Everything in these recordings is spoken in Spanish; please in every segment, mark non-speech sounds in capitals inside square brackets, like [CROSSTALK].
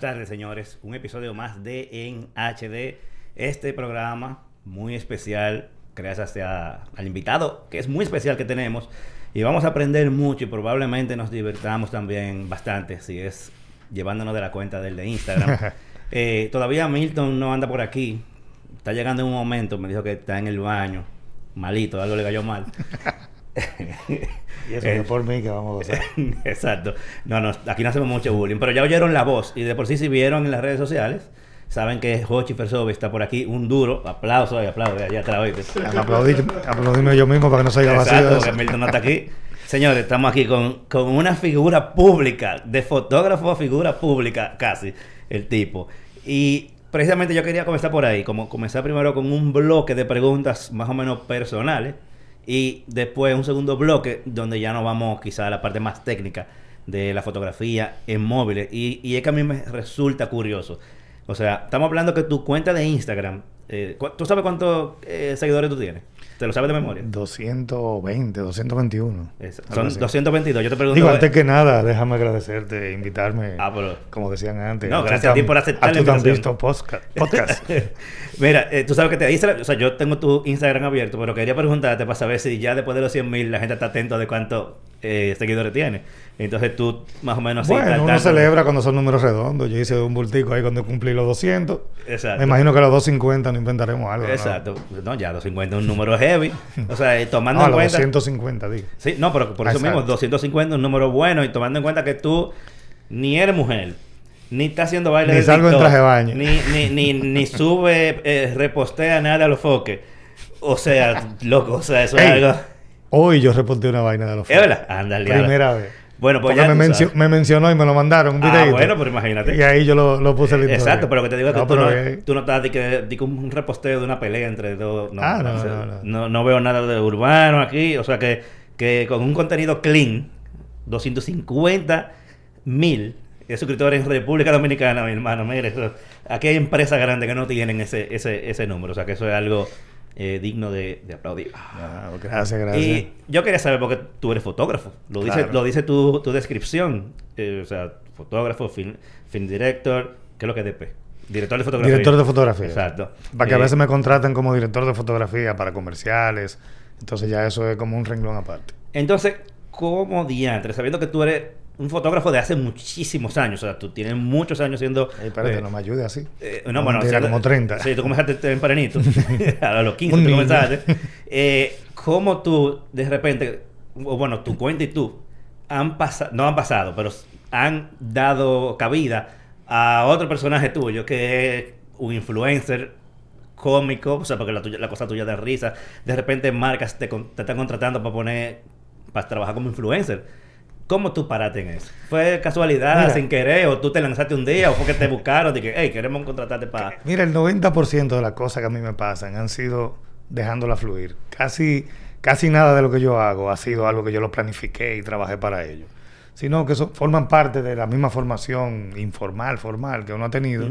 buenas tardes, señores. Un episodio más de En HD. Este programa muy especial, gracias a- al invitado, que es muy especial que tenemos. Y vamos a aprender mucho y probablemente nos divertamos también bastante, si es llevándonos de la cuenta del de Instagram. [LAUGHS] Eh, todavía Milton no anda por aquí. Está llegando en un momento, me dijo que está en el baño, malito, algo le cayó mal. [LAUGHS] [LAUGHS] Y eso Eh, es por mí que vamos a gozar. [LAUGHS] Exacto. No, no, aquí no hacemos mucho bullying, pero ya oyeron la voz y de por sí si vieron en las redes sociales, saben que Jochi Fersovi está por aquí, un duro, aplauso y aplauso, allá atrás, aplaudíme yo mismo para que no salga vacío. Exacto, porque Milton no está aquí. Señores, estamos aquí con, con una figura pública, de fotógrafo a figura pública casi, el tipo. Y precisamente yo quería comenzar por ahí, como comenzar primero con un bloque de preguntas más o menos personales y después un segundo bloque donde ya nos vamos quizá a la parte más técnica de la fotografía en móviles. Y, y es que a mí me resulta curioso. O sea, estamos hablando que tu cuenta de Instagram, eh, ¿tú sabes cuántos eh, seguidores tú tienes? ¿Te lo sabes de memoria? 220, 221. Es- algo son así. 222. Yo te pregunto. Digo, antes que nada, déjame agradecerte, invitarme, Ah, pero. como decían antes. No, gracias a ti por aceptar a la tú invitación. visto podcast. podcast. [LAUGHS] Mira, eh, tú sabes que te Instagram, o sea, yo tengo tu Instagram abierto, pero quería preguntarte para saber si ya después de los 100 mil la gente está atento de cuántos eh, seguidores tiene. Entonces tú, más o menos, así, bueno, tal, uno tal, celebra cuando son números redondos. Yo hice un bultico ahí cuando cumplí los 200. Exacto. Me imagino que a los 250 no inventaremos algo. Exacto. No, ya 250 es un número heavy. O sea, eh, tomando [LAUGHS] No, a en los cuenta. 250, digo. Sí, no, pero por Ah, eso mismo, exacto. 250 es un número bueno y tomando en cuenta que tú ni eres mujer, ni estás haciendo baile Ni de salgo en TikTok, traje de baño. Ni, ni, ni, ni [LAUGHS] sube, eh, repostea nada a los foques. O sea, loco, o sea, eso es algo... Hoy yo reporté una vaina de los ¿Es verdad? Ándale. Primera vez. Bueno, pues Porque ya me, mencio- me mencionó y me lo mandaron un Ah, videito. bueno, pero imagínate. Y ahí yo lo, lo puse el Exacto, pero lo que te digo es que No, tú, no, eh, tú no estás de que, de que un reposteo de una pelea entre dos. No, Ah, no, sea, no, no. no- no veo nada de urbano aquí. O sea, que, que con un contenido clean, 250 mil suscriptores en República Dominicana, mi hermano. Mire, eso- aquí hay empresas grandes que no tienen ese, ese, ese número. O sea, que eso es algo eh, digno de, de aplaudir. Ah, gracias, gracias. Y yo quería saber porque tú eres fotógrafo. Lo dice, lo dice tu, tu descripción. Eh, o sea, fotógrafo, film, film director. ¿Qué es lo que es DP? Director de fotografía. Director de fotografía. Exacto. Para que a Eh, veces me contraten como director de fotografía para comerciales. Entonces ya eso es como un renglón aparte. Entonces, ¿cómo diantre? Sabiendo que tú eres un fotógrafo de hace muchísimos años. O sea, tú tienes muchos años siendo... Ey, espérate, eh, no me ayude así. Eh, no, No, bueno, o sea, como 30. Sí, tú comenzaste tempranito. [LAUGHS] [LAUGHS] a los 15 Un tú comenzaste. [LAUGHS] Eh, ¿Cómo tú, de repente, o bueno, tu cuenta y tú, han pasado, no han pasado, pero han dado cabida a otro personaje tuyo que es un influencer cómico, o sea, porque la, tuya- la cosa tuya da risa. De repente marcas te, con- te están contratando para poner, para trabajar como influencer. ¿Cómo tú paraste en eso? ¿Fue casualidad, Mira. sin querer, o tú te lanzaste un día, o fue que te buscaron, de que, hey, queremos contratarte para... Mira, el 90% de las cosas que a mí me pasan han sido dejándola fluir. Casi, casi nada de lo que yo hago ha sido algo que yo lo planifiqué y trabajé para ello. Sino que son- forman parte de la misma formación informal, formal que uno ha tenido.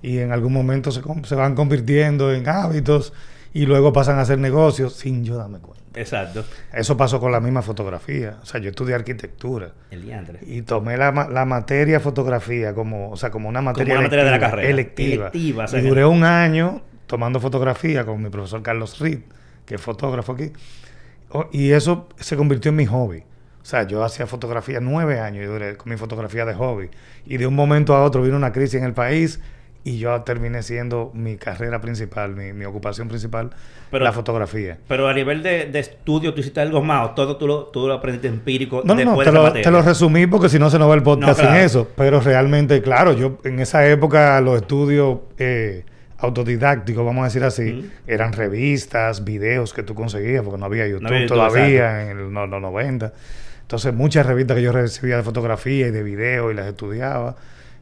Y en algún momento se van convirtiendo en hábitos y luego pasan a ser negocios sin yo darme cuenta. Exacto. Eso pasó con la misma fotografía. O sea, yo estudié arquitectura. El diantre. Y tomé la, la materia fotografía como, o sea, como una materia, una materia de la carrera. electiva. Electiva, o sea y duré un año tomando fotografía con mi profesor Carlos Reed, que es fotógrafo aquí. Y eso se convirtió en mi hobby. O sea, yo hacía fotografía nueve años y duré con mi fotografía de hobby. Y de un momento a otro vino una crisis en el país y yo terminé siendo mi carrera principal, mi, mi ocupación principal, Pero- la fotografía. Pero a nivel de, de estudio, tú hiciste algo más, o todo tú lo, tú lo aprendiste empírico No, no, te de lo, te lo resumí porque si no se nos va el podcast No, claro. sin eso. Pero realmente, claro, yo en esa época los estudios eh, autodidácticos, vamos a decir así, eran revistas, videos que tú conseguías, porque no había YouTube había YouTube, todavía en el- no- los 90. Entonces, muchas revistas que yo recibía de fotografía y de video y las estudiaba.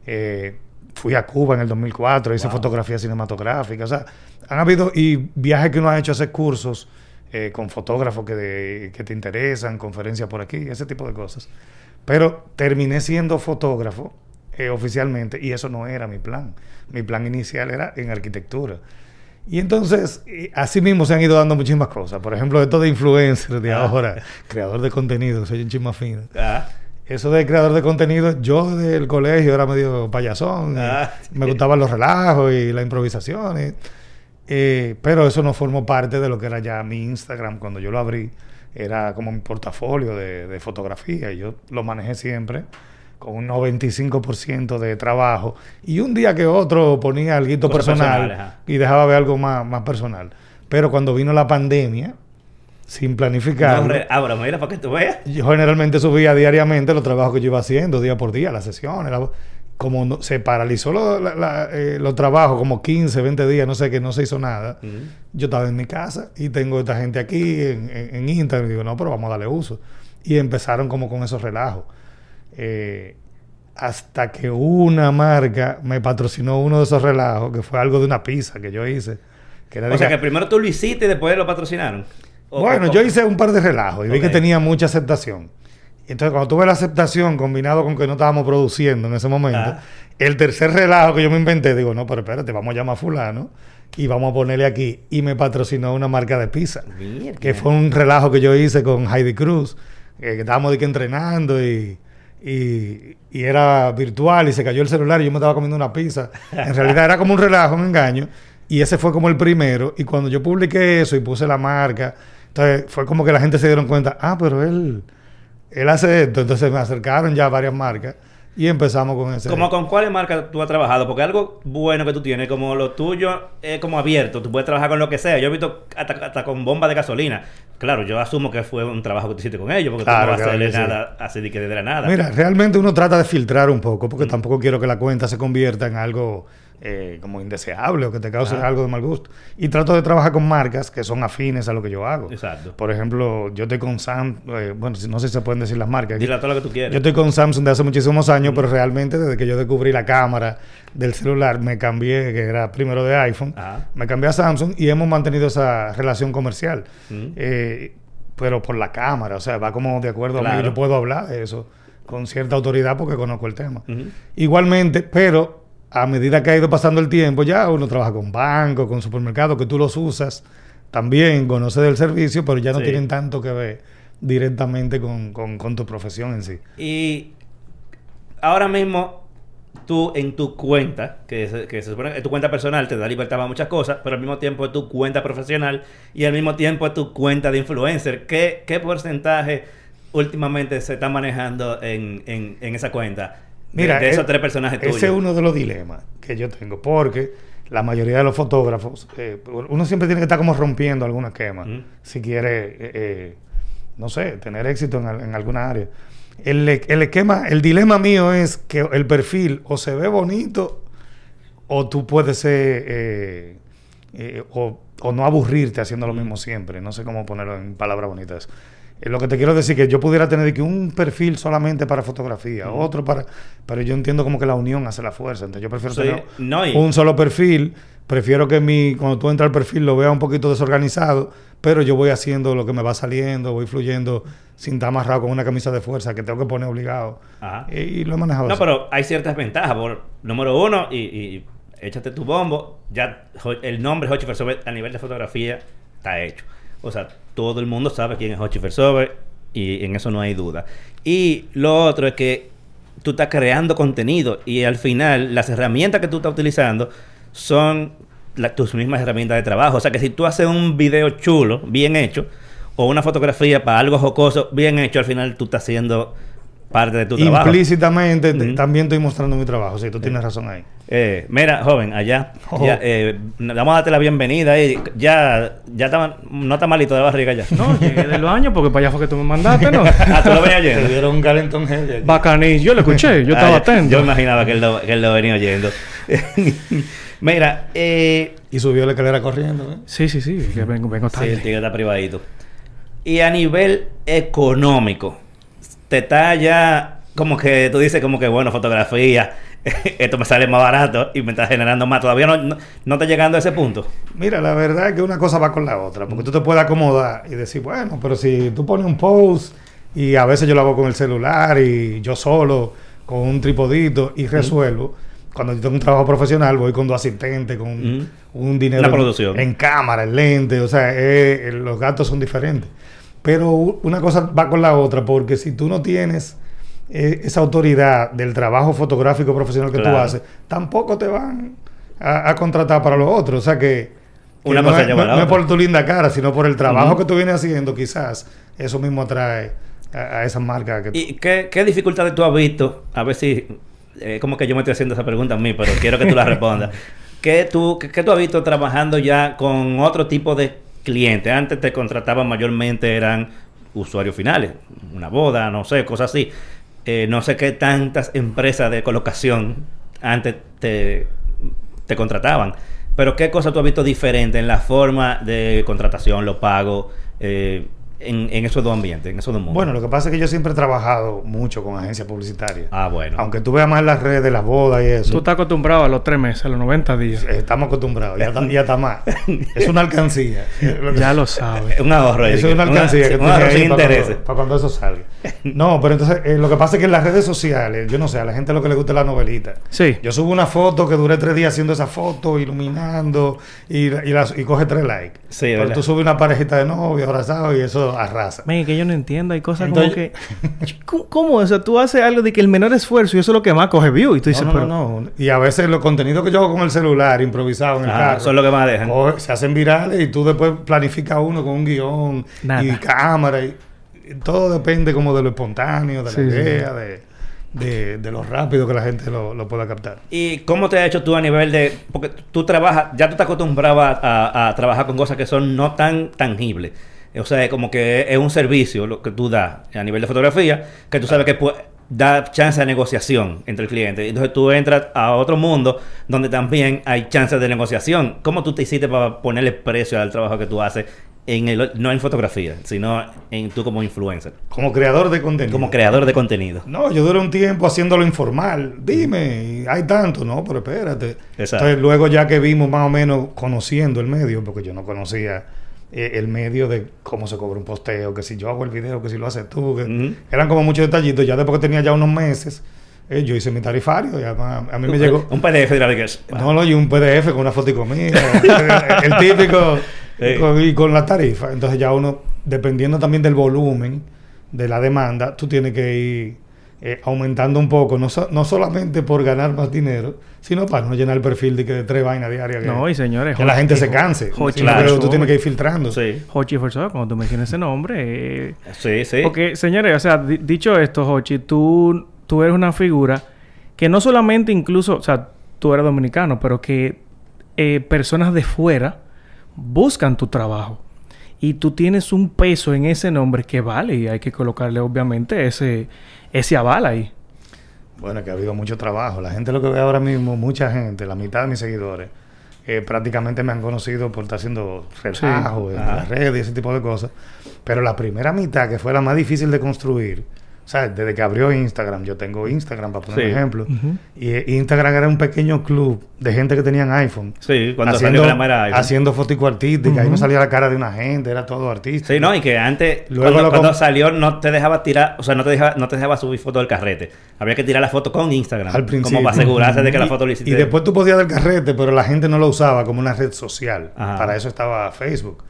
Eh, fui a Cuba en el 2004, hice Wow. fotografía cinematográfica. O sea, han habido y viajes que uno ha hecho a hacer cursos eh, con fotógrafos que, de- que te interesan, conferencias por aquí, ese tipo de cosas. Pero terminé siendo fotógrafo eh, oficialmente y eso no era mi plan. Mi plan inicial era en arquitectura. Y entonces, eh, así mismo se han ido dando muchísimas cosas. Por ejemplo, esto de influencer de Ah. ahora, creador de contenido, soy un chisma fino. Ah, eso de creador de contenido, yo del colegio era medio payasón, Ah, me gustaban los relajos y la improvisación, y- eh, pero eso no formó parte de lo que era ya mi Instagram. Cuando yo lo abrí, era como mi portafolio de, de fotografía y yo lo manejé siempre con un 95% de trabajo. Y un día que otro ponía algo personal y dejaba ver algo más, más personal. Pero cuando vino la pandemia, sin planificar, No, re- Abra, mira, para que tú veas. yo generalmente subía diariamente los trabajos que yo iba haciendo, día por día, las sesiones. la- como no- se paralizó lo- la- la- eh, los trabajos, como 15, 20 días, no sé, que no se hizo nada. Yo estaba en mi casa y tengo esta gente aquí en, en- en Instagram. Y digo, no, pero vamos a darle uso. Y empezaron como con esos relajos. Eh, hasta que una marca me patrocinó uno de esos relajos, que fue algo de una pizza que yo hice. Que era O de sea que- que primero tú lo hiciste y después lo patrocinaron. O- bueno, o- yo hice un par de relajos y vi que tenía mucha aceptación. Y entonces, cuando tuve la aceptación combinado con que no estábamos produciendo en ese momento, Ah. el tercer relajo que yo me inventé, digo, no, pero espérate, vamos a llamar a fulano y vamos a ponerle aquí. Y me patrocinó una marca de pizza, Mierda. que fue un relajo que yo hice con Heidi Cruz, eh, que estábamos de que entrenando y, y, y era virtual y se cayó el celular y yo me estaba comiendo una pizza. En [LAUGHS] realidad era como un relajo, un engaño. Y ese fue como el primero. Y cuando yo publiqué eso y puse la marca, entonces fue como que la gente se dieron cuenta, ah, pero él, él hace esto. Entonces me acercaron ya varias marcas y empezamos con ese. Como con cuáles marcas tú has trabajado, porque algo bueno que tú tienes, como lo tuyo es como abierto, tú puedes trabajar con lo que sea. Yo he visto hasta, hasta con bombas de gasolina. Claro, yo asumo que fue un trabajo que tú hiciste con ellos, porque Claro, tú no vas a hacerle sí. nada así de que de la nada. Mira, realmente uno trata de filtrar un poco, Mm. porque tampoco quiero que la cuenta se convierta en algo eh, como indeseable o que te cause algo de mal gusto. Y trato de trabajar con marcas que son afines a lo que yo hago. Exacto. Por ejemplo, yo estoy con Sam, eh, bueno, no sé si se pueden decir las marcas. Dile todo lo que tú quieras. Yo estoy con Samsung de hace muchísimos años, pero realmente desde que yo descubrí la cámara del celular, me cambié, que era primero de iPhone, Ajá. me cambié a Samsung y hemos mantenido esa relación comercial. Mm. Eh, pero por la cámara, o sea, va como de acuerdo a mí, Claro. yo puedo hablar de eso con cierta autoridad porque conozco el tema. Igualmente, pero a medida que ha ido pasando el tiempo, ya uno trabaja con bancos, con supermercados, que tú los usas, también conoce del servicio, pero ya no Sí. tienen tanto que ver directamente con, con- con tu profesión en sí. Y ahora mismo tú en tu cuenta, que se, que se supone que tu cuenta personal te da libertad para muchas cosas, pero al mismo tiempo es tu cuenta profesional y al mismo tiempo es tu cuenta de influencer. ¿Qué, qué porcentaje últimamente se está manejando en, en- en esa cuenta? Mira, de, esos tres personajes tuyos. Ese es uno de los dilemas que yo tengo, porque la mayoría de los fotógrafos, eh, uno siempre tiene que estar como rompiendo algún esquema, si quiere, eh, eh, no sé, tener éxito en, al- en alguna área. El, el esquema, el dilema mío es que el perfil o se ve bonito o tú puedes ser, o, o no aburrirte haciendo lo mismo siempre. No sé cómo ponerlo en palabras bonitas. Eh, lo que te quiero decir que yo pudiera tener que un perfil solamente para fotografía, otro para... Pero yo entiendo como que la unión hace la fuerza. Entonces yo prefiero tener un solo perfil. Prefiero que mi, cuando tú entras al perfil lo vea un poquito desorganizado, pero yo voy haciendo lo que me va saliendo, voy fluyendo sin estar amarrado con una camisa de fuerza que tengo que poner obligado. Ajá. Y, y lo he manejado No, así. pero hay ciertas ventajas. Por número uno, y, y échate tu bombo. Ya el nombre Versover a nivel de fotografía está hecho. O sea, todo el mundo sabe quién es Hochi Versover y en eso no hay duda. Y lo otro es que tú estás creando contenido y al final las herramientas que tú estás utilizando son tus mismas herramientas de trabajo. O sea que si tú haces un video chulo, bien hecho, o una fotografía para algo jocoso, bien hecho, al final tú estás haciendo parte de tu trabajo. Implícitamente te- también estoy mostrando mi trabajo. Sí, tú tienes razón ahí. Eh, mira, joven, allá. Oh. Ya, eh, vamos a darte la bienvenida. ahí. ya, ya está, no está malito de barriga ya. No, llegué del baño porque para allá fue que tú me mandaste, ¿no? [LAUGHS] ah, tú lo venías Te oyendo. dieron un calentón heavy aquí. Bacaní, yo lo escuché, yo Ah, estaba atento. Yo imaginaba que él lo, que él lo venía oyendo. [LAUGHS] mira, eh, Y subió la escalera corriendo. ¿eh? Sí, sí, sí, que vengo, vengo sí, tarde. el tigre está privadito. Y a nivel económico, te está ya como que tú dices como que bueno, fotografía, [LAUGHS] esto me sale más barato y me está generando más. Todavía no, no, no está llegando a ese punto. Mira, la verdad es que una cosa va con la otra, porque tú te puedes acomodar y decir, bueno, pero si tú pones un post y a veces yo lo hago con el celular y yo solo, con un tripodito y resuelvo. Cuando yo tengo un trabajo profesional, voy con dos asistentes, con un dinero Una en- en cámara, en lente, o sea, eh, eh, los gastos son diferentes. Pero una cosa va con la otra, porque si tú no tienes eh, esa autoridad del trabajo fotográfico profesional que Claro. tú haces, tampoco te van a, a contratar para lo otro. O sea que, que Una no, cosa es, no- no es por tu linda cara, sino por el trabajo que tú vienes haciendo, quizás eso mismo atrae a, a esas marcas que ¿Y qué, qué dificultades tú has visto? A ver si... eh, como que yo me estoy haciendo esa pregunta a mí, pero quiero que tú la [LAUGHS] respondas. ¿Qué tú, qué, qué tú has visto trabajando ya con otro tipo de clientes? Antes te contrataban mayormente, eran usuarios finales. Una boda, no sé, cosas así. Eh, no sé qué tantas empresas de colocación antes te, te contrataban. Pero ¿qué cosas tú has visto diferente en la forma de contratación, los pagos, eh, en, en esos dos ambientes, en esos dos mundos? Bueno, lo que pasa es que yo siempre he trabajado mucho con agencias publicitarias. Ah, bueno. Aunque tú veas más las redes, las bodas y eso. Tú estás acostumbrado a los tres meses, a los 90 días. Estamos acostumbrados, ya, está- ya está más. [LAUGHS] Es una alcancía. Que- [LAUGHS] Ya lo sabes. Un ahorro. Eso es una alcancía que un tú ahorro tienes sin para para cuando eso salga. No, pero entonces eh, lo que pasa es que en las redes sociales, yo no sé, a la gente lo que le gusta es la novelita. Sí. Yo subo una foto que duré tres días haciendo esa foto, iluminando, y, y, las- y coge tres likes. Sí, pero verdad. tú subes una parejita de novio abrazado y eso arrasa. Men, que yo no entiendo, hay cosas Entonces- como que... ¿Cómo. O sea, tú haces algo de que el menor esfuerzo y eso es lo que más coge view. Y tú dices, no, no, pero... no, no. Y a veces los contenidos que yo hago con el celular, improvisado en el carro, eso es lo que más dejan. coge- se hacen virales y tú después planificas uno con un guion Nada. y cámara. Y, y todo depende como de lo espontáneo, de Sí, la sí. idea, de, de, de lo rápido que la gente lo, lo pueda captar. ¿Y cómo te has hecho tú a nivel de...? Porque tú trabajas, ya tú estás acostumbrado a, a- a trabajar con cosas que son no tan tangibles. O sea, como que es un servicio lo que tú das a nivel de fotografía, que tú sabes que da chance de negociación entre el cliente. Entonces tú entras a otro mundo donde también hay chances de negociación. ¿Cómo tú te hiciste para ponerle precio al trabajo que tú haces? En el, no en fotografía, sino en tú como influencer, Como creador de contenido. como creador de contenido. No, yo duré un tiempo haciéndolo informal. Dime, hay tanto, no, pero espérate. Exacto. Entonces, luego ya que vimos más o menos conociendo el medio, porque yo no conocía eh, el medio de cómo se cobra un posteo, que si yo hago el video, que si lo haces tú, que eran como muchos detallitos. Ya después que tenía ya unos meses, eh, yo hice mi tarifario y además a mí me llegó. Un PDF de la Vegas. No, no, y un PDF con una fotico mía. [LAUGHS] el, el típico. Sí. con- y con la tarifa. Entonces ya uno, dependiendo también del volumen de la demanda, tú tienes que ir eh, aumentando un poco, no, so- no solamente por ganar más dinero, sino para no llenar el perfil de que de tres vainas diarias. Que, No, y señores... que la gente se canse. Hochi sino que claro. tú tienes que ir filtrando. Sí, Hochi Forzado, cuando tú mencionas ese nombre... eh, sí, sí. Porque, señores, o sea, di- dicho esto, Hochi, tú, tú eres una figura que no solamente incluso, o sea, tú eres dominicano, pero que eh, personas de fuera buscan tu trabajo. Y tú tienes un peso en ese nombre que vale y hay que colocarle obviamente ese, ese aval ahí. Bueno, que ha habido mucho trabajo. La gente lo que ve ahora mismo, mucha gente, la mitad de mis seguidores, eh, prácticamente me han conocido por estar haciendo relajo en las redes y ese tipo de cosas. Pero la primera mitad, que fue la más difícil de construir, o sea, desde que abrió Instagram, yo tengo Instagram para poner Sí. un ejemplo, y eh, Instagram era un pequeño club de gente que tenían iPhone. Sí, cuando haciendo, salió era iPhone. haciendo fotico artística, ahí Ujú. no salía la cara de una gente, era todo artista. Sí, no, y que antes, Luego cuando, salió, no te dejaba tirar, o sea, no te dejaba, no te dejaba subir foto del carrete. Había que tirar la foto con Instagram. Al principio. Como para asegurarse de que la foto lo hiciste. Y después tú podías del carrete, pero la gente no lo usaba como una red social. Ajá. Para eso estaba Facebook.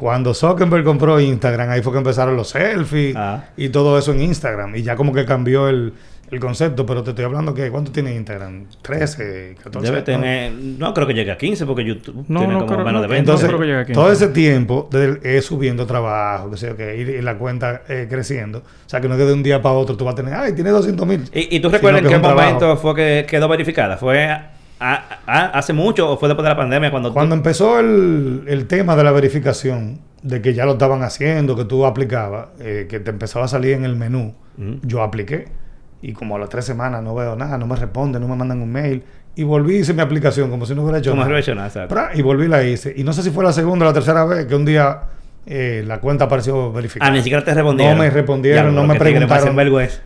Cuando Zuckerberg compró Instagram, ahí fue que empezaron los selfies Ah. y todo eso en Instagram. Y ya como que cambió el, el concepto. Pero te estoy hablando que ¿cuánto tiene Instagram? 13, 14. Debe ¿no? tener, no creo que llegue a 15 porque YouTube No, tiene no como creo- menos no, de 20. Entonces, creo que llegue a 15. todo ese tiempo de, eh, subiendo trabajo, que sé yo qué, y, y la cuenta eh, creciendo. O sea, que no es que de un día para otro tú vas a tener, ay, tiene 200 mil. ¿Y, y tú recuerdas en qué momento fue que quedó verificada? ¿Fue a- a- a- hace mucho o fue después de la pandemia cuando, tú- Cuando empezó el, el tema de la verificación, de que ya lo estaban haciendo, que tú aplicabas, eh, que te empezaba a salir en el menú, yo apliqué. Y como a las tres semanas no veo nada, no me responden, no me mandan un mail. Y volví y hice mi aplicación como si no hubiera hecho ¿Cómo nada. hecho nada? Pra, Y volví y la hice. Y no sé si fue la segunda o la tercera vez que un día eh, la cuenta apareció verificada. Ah, ni siquiera te respondieron. No me respondieron, no me preguntaron.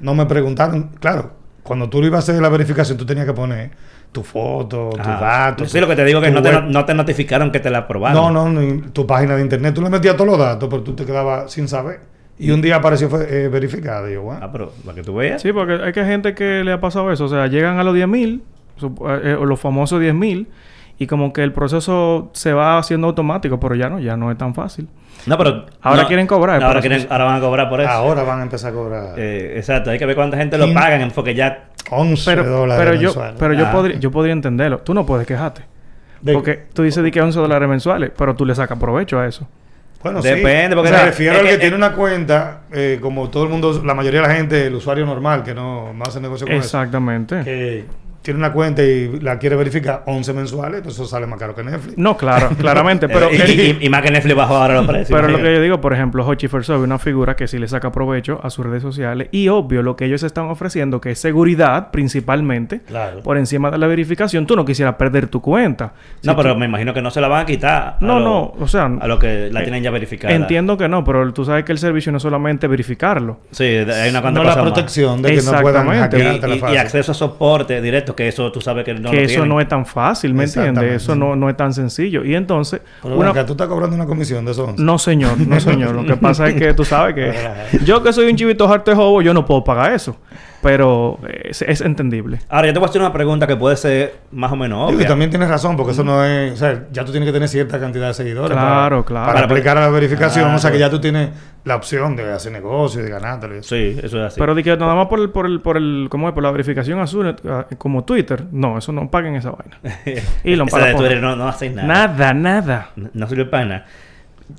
No me preguntaron. Claro, cuando tú le ibas a hacer la verificación, tú tenías que poner tu foto, tus datos. Sí, lo que te digo es que no te, no te notificaron que te la aprobaron. No, no, ni tu página de internet. Tú le metías todos los datos, pero tú te quedabas sin saber. Y un día apareció fue, eh, verificada. Y yo, bueno. Ah, pero para que tú veas. Sí, porque hay que gente que le ha pasado eso. O sea, llegan a los 10.000, sup- eh, o los famosos 10.000, y como que el proceso se va haciendo automático, pero ya no, ya no es tan fácil. No, pero... Ahora no, quieren cobrar Ahora, quieren- ahora van a cobrar por eso. Ahora van a empezar a cobrar Eh, exacto. Hay que ver cuánta gente lo pagan porque ya... 11 Pero, dólares pero yo, mensuales. pero yo Ah. podría, yo podría entenderlo. Tú no puedes quejarte. De- Porque tú dices de que 11 dólares mensuales, pero tú le sacas provecho a eso. Bueno, Depende, sí. porque me refiero es al que, que- tiene una cuenta, eh, como todo el mundo, la mayoría de la gente, el usuario normal que no, no hace negocio con eso, Exactamente. Tiene una cuenta y la quiere verificar 11 mensuales, entonces eso sale más caro que Netflix. No, claro, [LAUGHS] claramente. Pero, [LAUGHS] y, y- y más que Netflix bajó ahora los precios. pero lo que yo digo, por ejemplo, Hochi Firsoy, una figura que sí le saca provecho a sus redes sociales. Y obvio, lo que ellos están ofreciendo, que es seguridad principalmente, Claro. por encima de la verificación, tú no quisieras perder tu cuenta. Si No, pero tú- me imagino que no se la van a quitar. a No, lo- no, o sea, A lo que la eh, tienen ya verificada. Entiendo que no, pero tú sabes que el servicio no es solamente verificarlo. Sí, hay una cuanta no la más. protección de que no puedan hackearte la y- y acceso a soporte directo, que eso tú sabes que no que lo eso tienen. no es tan fácil, ¿me entiendes? Eso no, no es tan sencillo. Y entonces, Pero una- tú estás cobrando una comisión de esos 11. no señor, no señor. Lo que [LAUGHS] pasa es que tú sabes que yo que soy un chivito harto jobo, yo no puedo pagar eso. Pero eh, es, es entendible. Ahora, yo te voy a hacer una pregunta que puede ser más o menos obvia. y también tienes razón, porque eso no es. O sea, ya tú tienes que tener cierta cantidad de seguidores. Claro, para, claro. Para Para- aplicar a la verificación. Ah, o sea, que ya tú tienes la opción de hacer negocio de ganártelo. Sí, eso es así. Pero de que nada más por el, por el, por el, ¿cómo es? Por la verificación azul, eh, como Twitter. No, eso no paguen esa vaina. [LAUGHS] Y lo Esa de para- Twitter no, no haces nada. Nada, nada. No, no sirve para nada.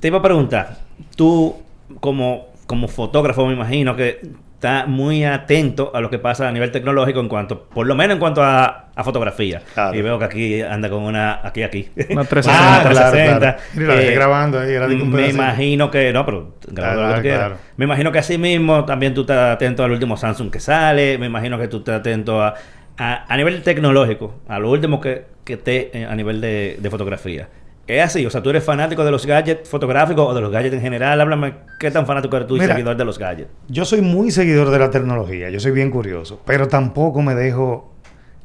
Te iba a preguntar, tú como, como fotógrafo me imagino que estás muy atento a lo que pasa a nivel tecnológico en cuanto, por lo menos en cuanto a, a fotografía. Claro. Y veo que aquí anda con una, aquí, aquí. Una 360. Ah, [LAUGHS] claro, 360. claro. Dejé Eh, grabando ahí, un Me imagino que, no, pero graba lo que Claro, tú claro. Me imagino que así mismo también tú estás atento al último Samsung que sale. Me imagino que tú estás atento a, a, a nivel tecnológico, a lo último que, que esté a nivel de, de fotografía. Es así, o sea, tú eres fanático de los gadgets fotográficos o de los gadgets en general. Háblame, ¿qué tan fanático eres tú y Mira. seguidor de los gadgets? Yo soy muy seguidor de la tecnología, yo soy bien curioso, pero tampoco me dejo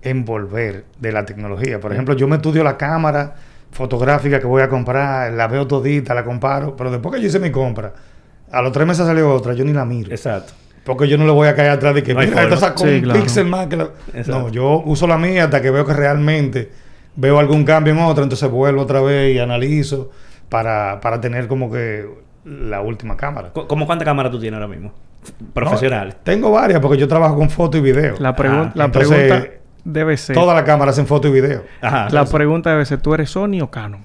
envolver de la tecnología. Por ejemplo, yo me estudio la cámara fotográfica que voy a comprar, la veo todita, la comparo, pero después que yo hice mi compra, a los tres meses salió otra, yo ni la miro. Exacto. Porque yo no le voy a caer atrás de que No mira, esta sacó Sí, un claro. píxel más que la... No, yo uso la mía hasta que veo que realmente veo algún cambio en otra, entonces vuelvo otra vez y analizo para, para tener como que la última cámara. ¿Cómo cuántas cámaras tú tienes ahora mismo? Profesionales. No, tengo varias porque yo trabajo con foto y video. La, pregun- Ah, la entonces, pregunta debe ser... Todas las cámaras hacen foto y video. Ajá. la pregunta debe ser, ¿tú eres Sony o Canon?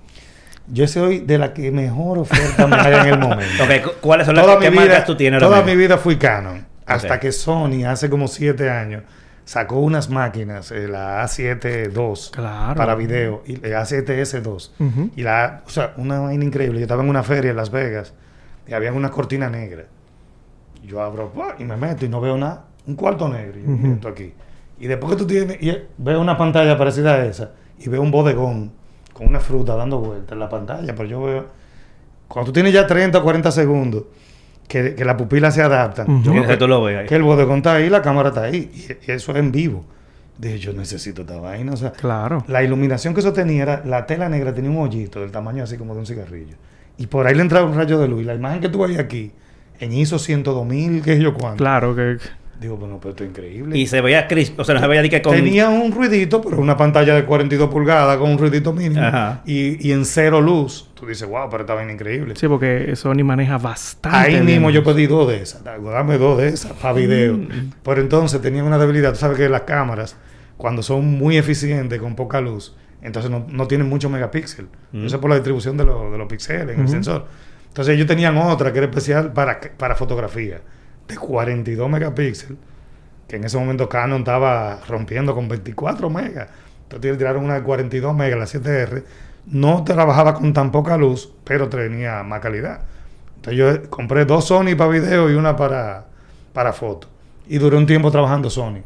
Yo soy de la que mejor oferta me haga en el momento. [LAUGHS] Cu- ¿cuáles son las toda qué mi marcas vida, tú tienes ahora toda mismo? mi vida fui Canon. Hasta que Sony hace como siete años sacó unas máquinas, eh, la A7 II Claro. para video y la A7S2. Ujú. Y la, o sea, una vaina increíble. Yo estaba en una feria en Las Vegas y había una cortina negra. Yo abro y me meto y no veo nada. Un cuarto negro. Y yo, Ujú. "Esto aquí. Y después que tú tienes, y veo una pantalla parecida a esa y veo un bodegón con una fruta dando vueltas en la pantalla. Pero yo veo, cuando tú tienes ya 30 o 40 segundos, que, que las pupilas se adaptan. Ujú. yo Que- veo que tú lo ves ahí. que el bodegón está ahí, la cámara está ahí. Y, y eso es en vivo. Dije, yo necesito esta vaina. O sea, Claro. la iluminación que eso tenía era, la tela negra tenía un hoyito del tamaño así como de un cigarrillo. Y por ahí le entraba un rayo de luz. Y la imagen que tú ves aquí, en ISO 102.000, qué sé yo cuánto. Claro que... Digo, bueno, pero esto es increíble. Y se veía crisp, o sea, no se veía ni que con... Tenía un ruidito, pero una pantalla de 42 pulgadas con un ruidito mínimo. Ajá. Y, y en cero luz. Tú dices, wow, pero vaina increíble. Sí, porque Sony maneja bastante Ahí mismo yo pedí dos de esas. Dame dos de esas para video. Mm. Pero entonces tenían una debilidad. Tú sabes que las cámaras, cuando son muy eficientes con poca luz, entonces no, no tienen muchos megapíxeles. Mm. Eso es por la distribución de, los- de los píxeles en el sensor. Entonces ellos tenían otra que era especial para, para fotografía, de 42 megapíxeles, que en ese momento Canon estaba rompiendo con 24 megas. Entonces tiraron una de 42 megas, la 7R. No trabajaba con tan poca luz, pero tenía más calidad. Entonces yo compré dos Sony para video y una para, para foto. Y duré un tiempo trabajando Sony.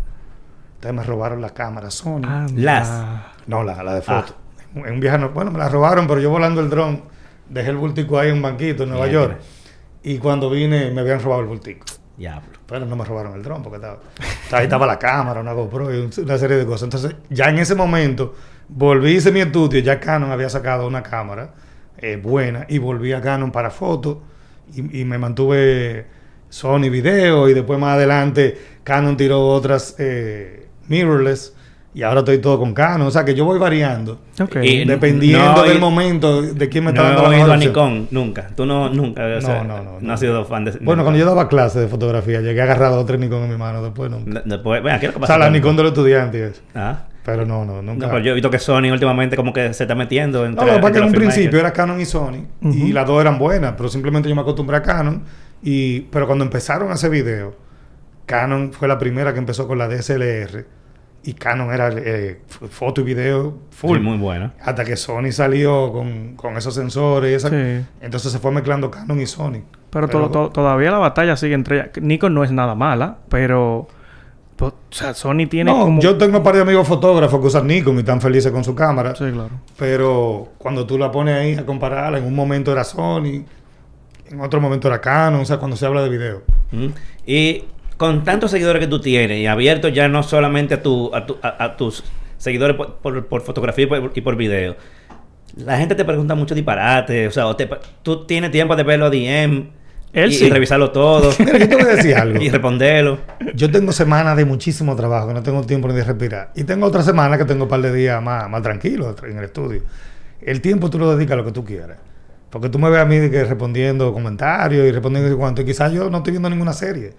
Entonces me robaron las cámaras Sony. Las. No, la, la de foto. En un viaje, no- bueno, me la robaron, pero yo volando el dron, dejé el bultico ahí en un banquito en Nueva. York. Y cuando vine, me habían robado el bultico. Diablo. Pero no me robaron el dron porque estaba, ahí estaba la cámara, una GoPro y un- una serie de cosas. Entonces, ya en ese momento, volví, hice mi estudio, ya Canon había sacado una cámara eh, buena y volví a Canon para fotos y, y me mantuve Sony video y después más adelante Canon tiró otras eh, mirrorless y ahora estoy todo con Canon. O sea que yo voy variando. Ok. Y- Dependiendo no, del y- momento de quién me está No he dando la oído mejor a. Nikon, nunca. Tú no, nunca. o sea, no, no, No no. has sido fan de... Bueno, cuando yo daba clases de fotografía, llegué agarrado a otro Nikon en mi mano. Después no. De- Después, bueno, ¿qué es lo que O pasa? sea, la Nikon de los estudiantes. y eso. Ah. Pero no, no, nunca. No, pero yo he visto que Sony últimamente como que se está metiendo entre... No, lo que pasa que en un principio era Canon y Sony y las dos eran buenas, pero simplemente yo me acostumbré a Canon. Y, pero cuando empezaron a hacer video, Canon fue la primera que empezó con la DSLR y Canon era eh, foto y video full. Sí, muy bueno. Hasta que Sony salió con, con esos sensores y esa- Sí. Entonces se fue mezclando Canon y Sony. Pero, to- to- todavía la batalla sigue entre ellas. Nikon no es nada mala, pero... o sea, Sony tiene No, como... yo tengo un par de amigos fotógrafos que usan Nikon y están felices con su cámara. Sí, claro. Pero cuando tú la pones ahí a compararla, en un momento era Sony, en otro momento era Canon, o sea, cuando se habla de video. Mm. Y con tantos seguidores que tú tienes y abierto ya no solamente a, tu, a, tu- a- a tus seguidores por, por- por fotografía y por, y por video, la gente te pregunta mucho disparate, o sea, o te- tú tienes tiempo de verlo a DM Él y, sí. y revisarlo todo [LAUGHS] Mira, yo te voy a decir [LAUGHS] algo. y responderlo. Yo tengo semanas de muchísimo trabajo, que no tengo tiempo ni de respirar. Y tengo otra semana que tengo un par de días más, más tranquilos en el estudio. El tiempo tú lo dedicas a lo que tú quieras. Porque tú me ves a mí de que respondiendo comentarios y respondiendo y cuanto. Y quizás yo no estoy viendo ninguna serie.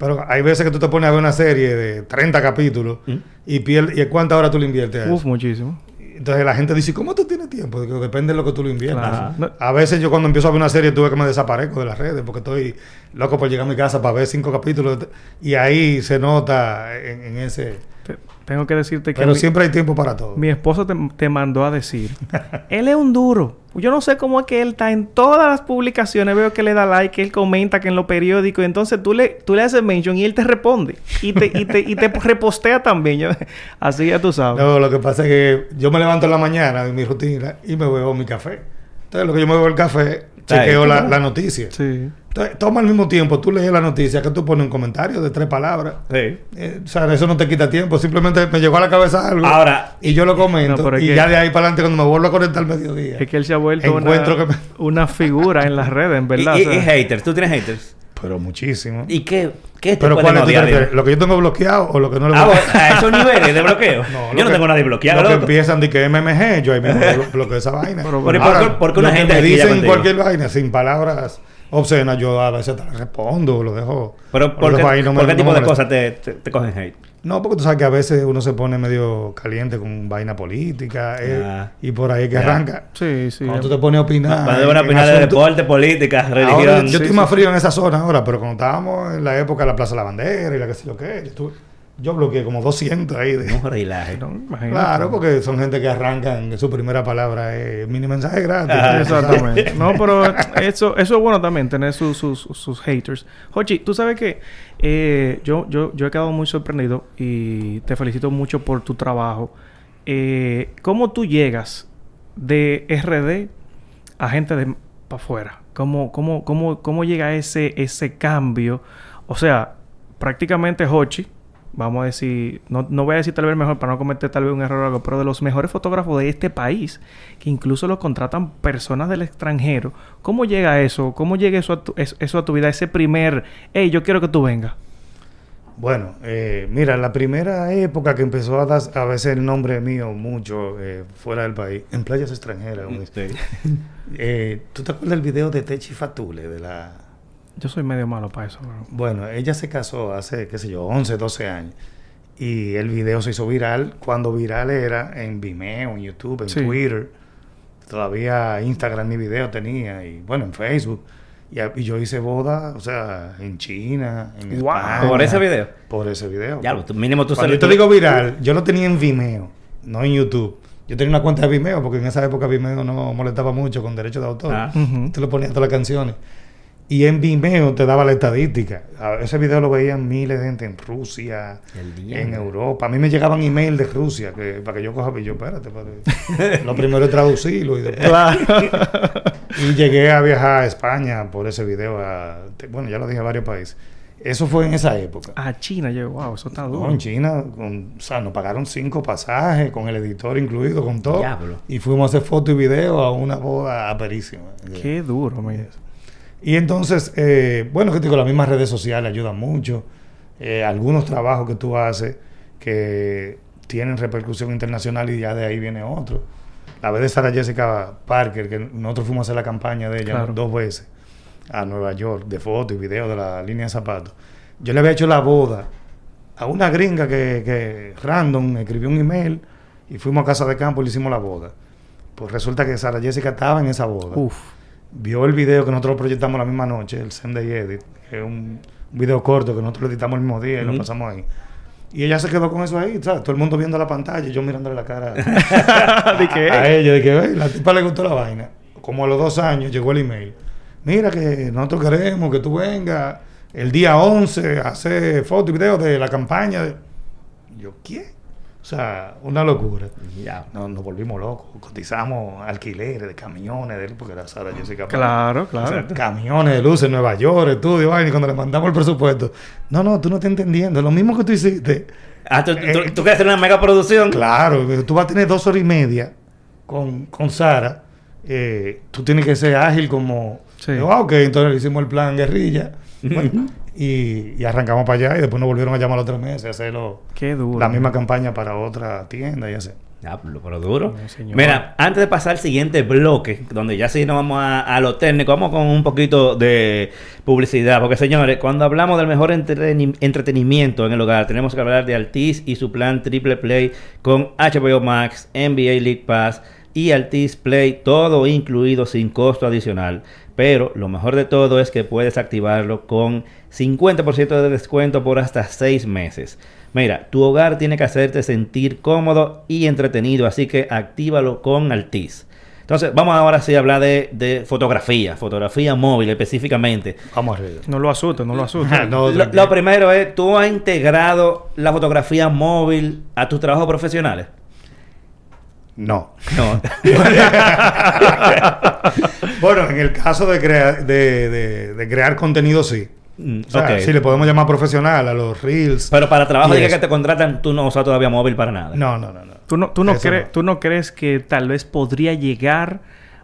Pero hay veces que tú te pones a ver una serie de 30 capítulos ¿Mm? y, pier- ¿y cuántas horas tú le inviertes? Uf, muchísimo. Entonces la gente dice, ¿cómo tú tienes tiempo? Digo, depende de lo que tú lo inviertas. Claro. No- A veces yo cuando empiezo a ver una serie tuve que me desaparezco de las redes porque estoy loco por llegar a mi casa para ver cinco capítulos y ahí se nota en, en ese... tengo que decirte que Pero mi, siempre hay tiempo para todo. mi esposo te, te mandó a decir, [LAUGHS] él es un duro. Yo no sé cómo es que él está en todas las publicaciones, veo que le da like, que él comenta, que en los periódicos, entonces tú le, tú le haces mention y él te responde. Y te, y te, y te [LAUGHS] repostea también. Yo- [LAUGHS] Así ya tú sabes. No, lo que pasa es que yo me levanto en la mañana de mi rutina y me bebo mi café. Entonces lo que yo me bebo el café, chequeo la, la noticia. Sí. Toma al mismo tiempo, tú lees la noticia, que tú pones un comentario de tres palabras. Sí. Eh, o sea, eso no te quita tiempo. Simplemente me llegó a la cabeza algo. Ahora, y yo lo comento. No, pero es y que- ya de ahí para adelante, cuando me vuelvo a conectar al mediodía. Es que él se ha vuelto una, Encuentro que me- [LAUGHS] una figura en las redes, en verdad. y- o sea. y haters, ¿tú tienes haters? Pero muchísimo. ¿Y qué, qué te Pero ¿cuál es odiar? te? ¿Lo que yo tengo bloqueado o lo que no le Ah, bloqueo? bueno, a esos niveles de bloqueo. [LAUGHS] No, yo lo no que- tengo nadie bloqueado. Lo que empiezan de que MMG, yo ahí mismo blo- [LAUGHS] bloqueo esa vaina. Pero- Pero ¿y Ahora, por qué- por qué una lo gente me dicen cualquier vaina sin palabras obscenas, yo a veces te las respondo, lo dejo. Pero lo ¿por qué, dejo ahí, no me- por qué no tipo de cosas te, te, te cogen hate? No, porque tú sabes que a veces uno se pone medio caliente con vaina política eh, Ah. y por ahí que Ya. arranca. Sí, sí. Cuando tú te pones a opinar. Van a en- en opinar de deporte, política, Ahora, religión. yo Sí, estoy sí. más frío en esa zona ahora, pero cuando estábamos en la época de la Plaza de la Bandera y la que sé yo qué, yo, estuve- yo bloqueé como 200 ahí. De, Un relaje. No, imagínate. Claro, porque son gente que arrancan, su primera palabra es mini mensaje gratis. Ah, Exactamente. [LAUGHS] No, pero eso, eso es bueno también, tener sus, sus, sus haters. Jochi, tú sabes que eh, yo, yo, yo he quedado muy sorprendido y te felicito mucho por tu trabajo. Eh, ¿Cómo tú llegas de RD a gente de para afuera? ¿Cómo, cómo, cómo, ¿Cómo llega ese, ese cambio? O sea, prácticamente Hochi, vamos a decir, no, no voy a decir tal vez mejor para no cometer tal vez un error o algo, pero de los mejores fotógrafos de este país, que incluso lo contratan personas del extranjero. ¿Cómo llega eso? ¿Cómo llega eso a tu, es- eso a tu vida? Ese primer, hey, yo quiero que tú vengas. Bueno, eh, mira, la primera época que empezó a, dar, a veces el nombre mío mucho eh, fuera del país, en playas extranjeras. Sí. [LAUGHS] Eh, ¿Tú te acuerdas del video de Techi Fatule? De la... Yo soy medio malo para eso, bro. Bueno, ella se casó hace, qué sé yo, 11, 12 años. Y el video se hizo viral cuando viral era en Vimeo, en YouTube, en Sí. Twitter. Todavía Instagram ni video tenía. Y bueno, en Facebook. Y, yo hice boda, o sea, en China, en Wow. España. ¿Por ese video? Por ese video. Ya, tú- mínimo tú Cuando yo te digo viral, yo lo tenía en Vimeo, no en YouTube. Yo tenía una cuenta de Vimeo porque en esa época Vimeo no molestaba mucho con derechos de autor. Ah. Tú le ponías todas las canciones. Y en Vimeo te daba la estadística. Ese video lo veían miles de gente en Rusia, en Europa. A mí me llegaban emails de Rusia que, para que yo coja y yo, espérate, espérate. lo primero es traducirlo y después... Y llegué a viajar a España por ese video. a- bueno, ya lo dije a varios países. Eso fue en esa época. A China, yo, wow, eso está No, duro. en China, con, o sea, nos pagaron cinco pasajes, con el editor incluido, con todo. Diablo. Y fuimos a hacer foto y video a una boda aperísima. Qué duro, mira. Y entonces, eh, bueno, que te digo, las mismas redes sociales ayudan mucho. Eh, algunos trabajos que tú haces que tienen repercusión internacional y ya de ahí viene otro. La vez de Sara Jessica Parker, que nosotros fuimos a hacer la campaña de ella Claro. dos veces a Nueva York, de fotos y videos de la línea de zapatos. Yo le había hecho la boda a una gringa que, que random me escribió un email y fuimos a casa de campo y le hicimos la boda. Pues resulta que Sara Jessica estaba en esa boda. Uf. Vio el video que nosotros proyectamos la misma noche, el Same Day Edit, que es un, video corto que nosotros lo editamos el mismo día y lo pasamos ahí. Y ella se quedó con eso ahí, ¿sabes? Todo el mundo viendo la pantalla y yo mirándole la cara [LAUGHS] ¿De a ella, de que "Ey, la tipa le gustó la vaina. Como a los dos años llegó el email. Mira que nosotros queremos que tú vengas el día 11 a hacer fotos y videos de la campaña. de-". Yo, ¿qué? O sea, una locura. Ya. No, nos volvimos locos. Cotizamos alquileres de camiones, de, porque era Sara Jessica. Claro, claro. Camiones de luces en Nueva York, estudio, y cuando le mandamos el presupuesto. No, no, tú no estás entendiendo. Lo mismo que tú hiciste. Ah, ¿tú, Eh, tú quieres hacer una mega producción? Claro, tú vas a tener dos horas y media con, con Sara. eh, tú tienes que ser ágil como... Sí. Digo, ah, ok, entonces le hicimos el plan guerrilla. Bueno, y, y arrancamos para allá y después nos volvieron a llamar los tres meses a duro. la misma campaña para otra tienda y así. Diablo, pero duro. Señor. Mira, antes de pasar al siguiente bloque, donde ya sí nos vamos a, a lo técnico, vamos con un poquito de publicidad. Porque, señores, cuando hablamos del mejor entreni- entretenimiento en el hogar, tenemos que hablar de Altis y su plan Triple Play con HBO Max, NBA League Pass y Altis Play, todo incluido sin costo adicional. Pero lo mejor de todo es que puedes activarlo con 50% de descuento por hasta 6 meses. Mira, tu hogar tiene que hacerte sentir cómodo y entretenido, así que actívalo con Altis. Entonces, vamos ahora sí a hablar de, de fotografía, fotografía móvil específicamente. Vamos arriba. No lo asustes, no lo [LAUGHS] asustes. No, Lo, lo primero es, ¿tú has integrado la fotografía móvil a tus trabajos profesionales? No. No. [LAUGHS] [LAUGHS] bueno, en el caso de, crea- de, de- de crear contenido, sí. Mm, O sea, sí le podemos llamar profesional a los reels. Pero para trabajo de que te contratan, tú no usas todavía móvil para nada. No, no, no, no. ¿Tú no, tú, no no. ¿Tú no crees que tal vez podría llegar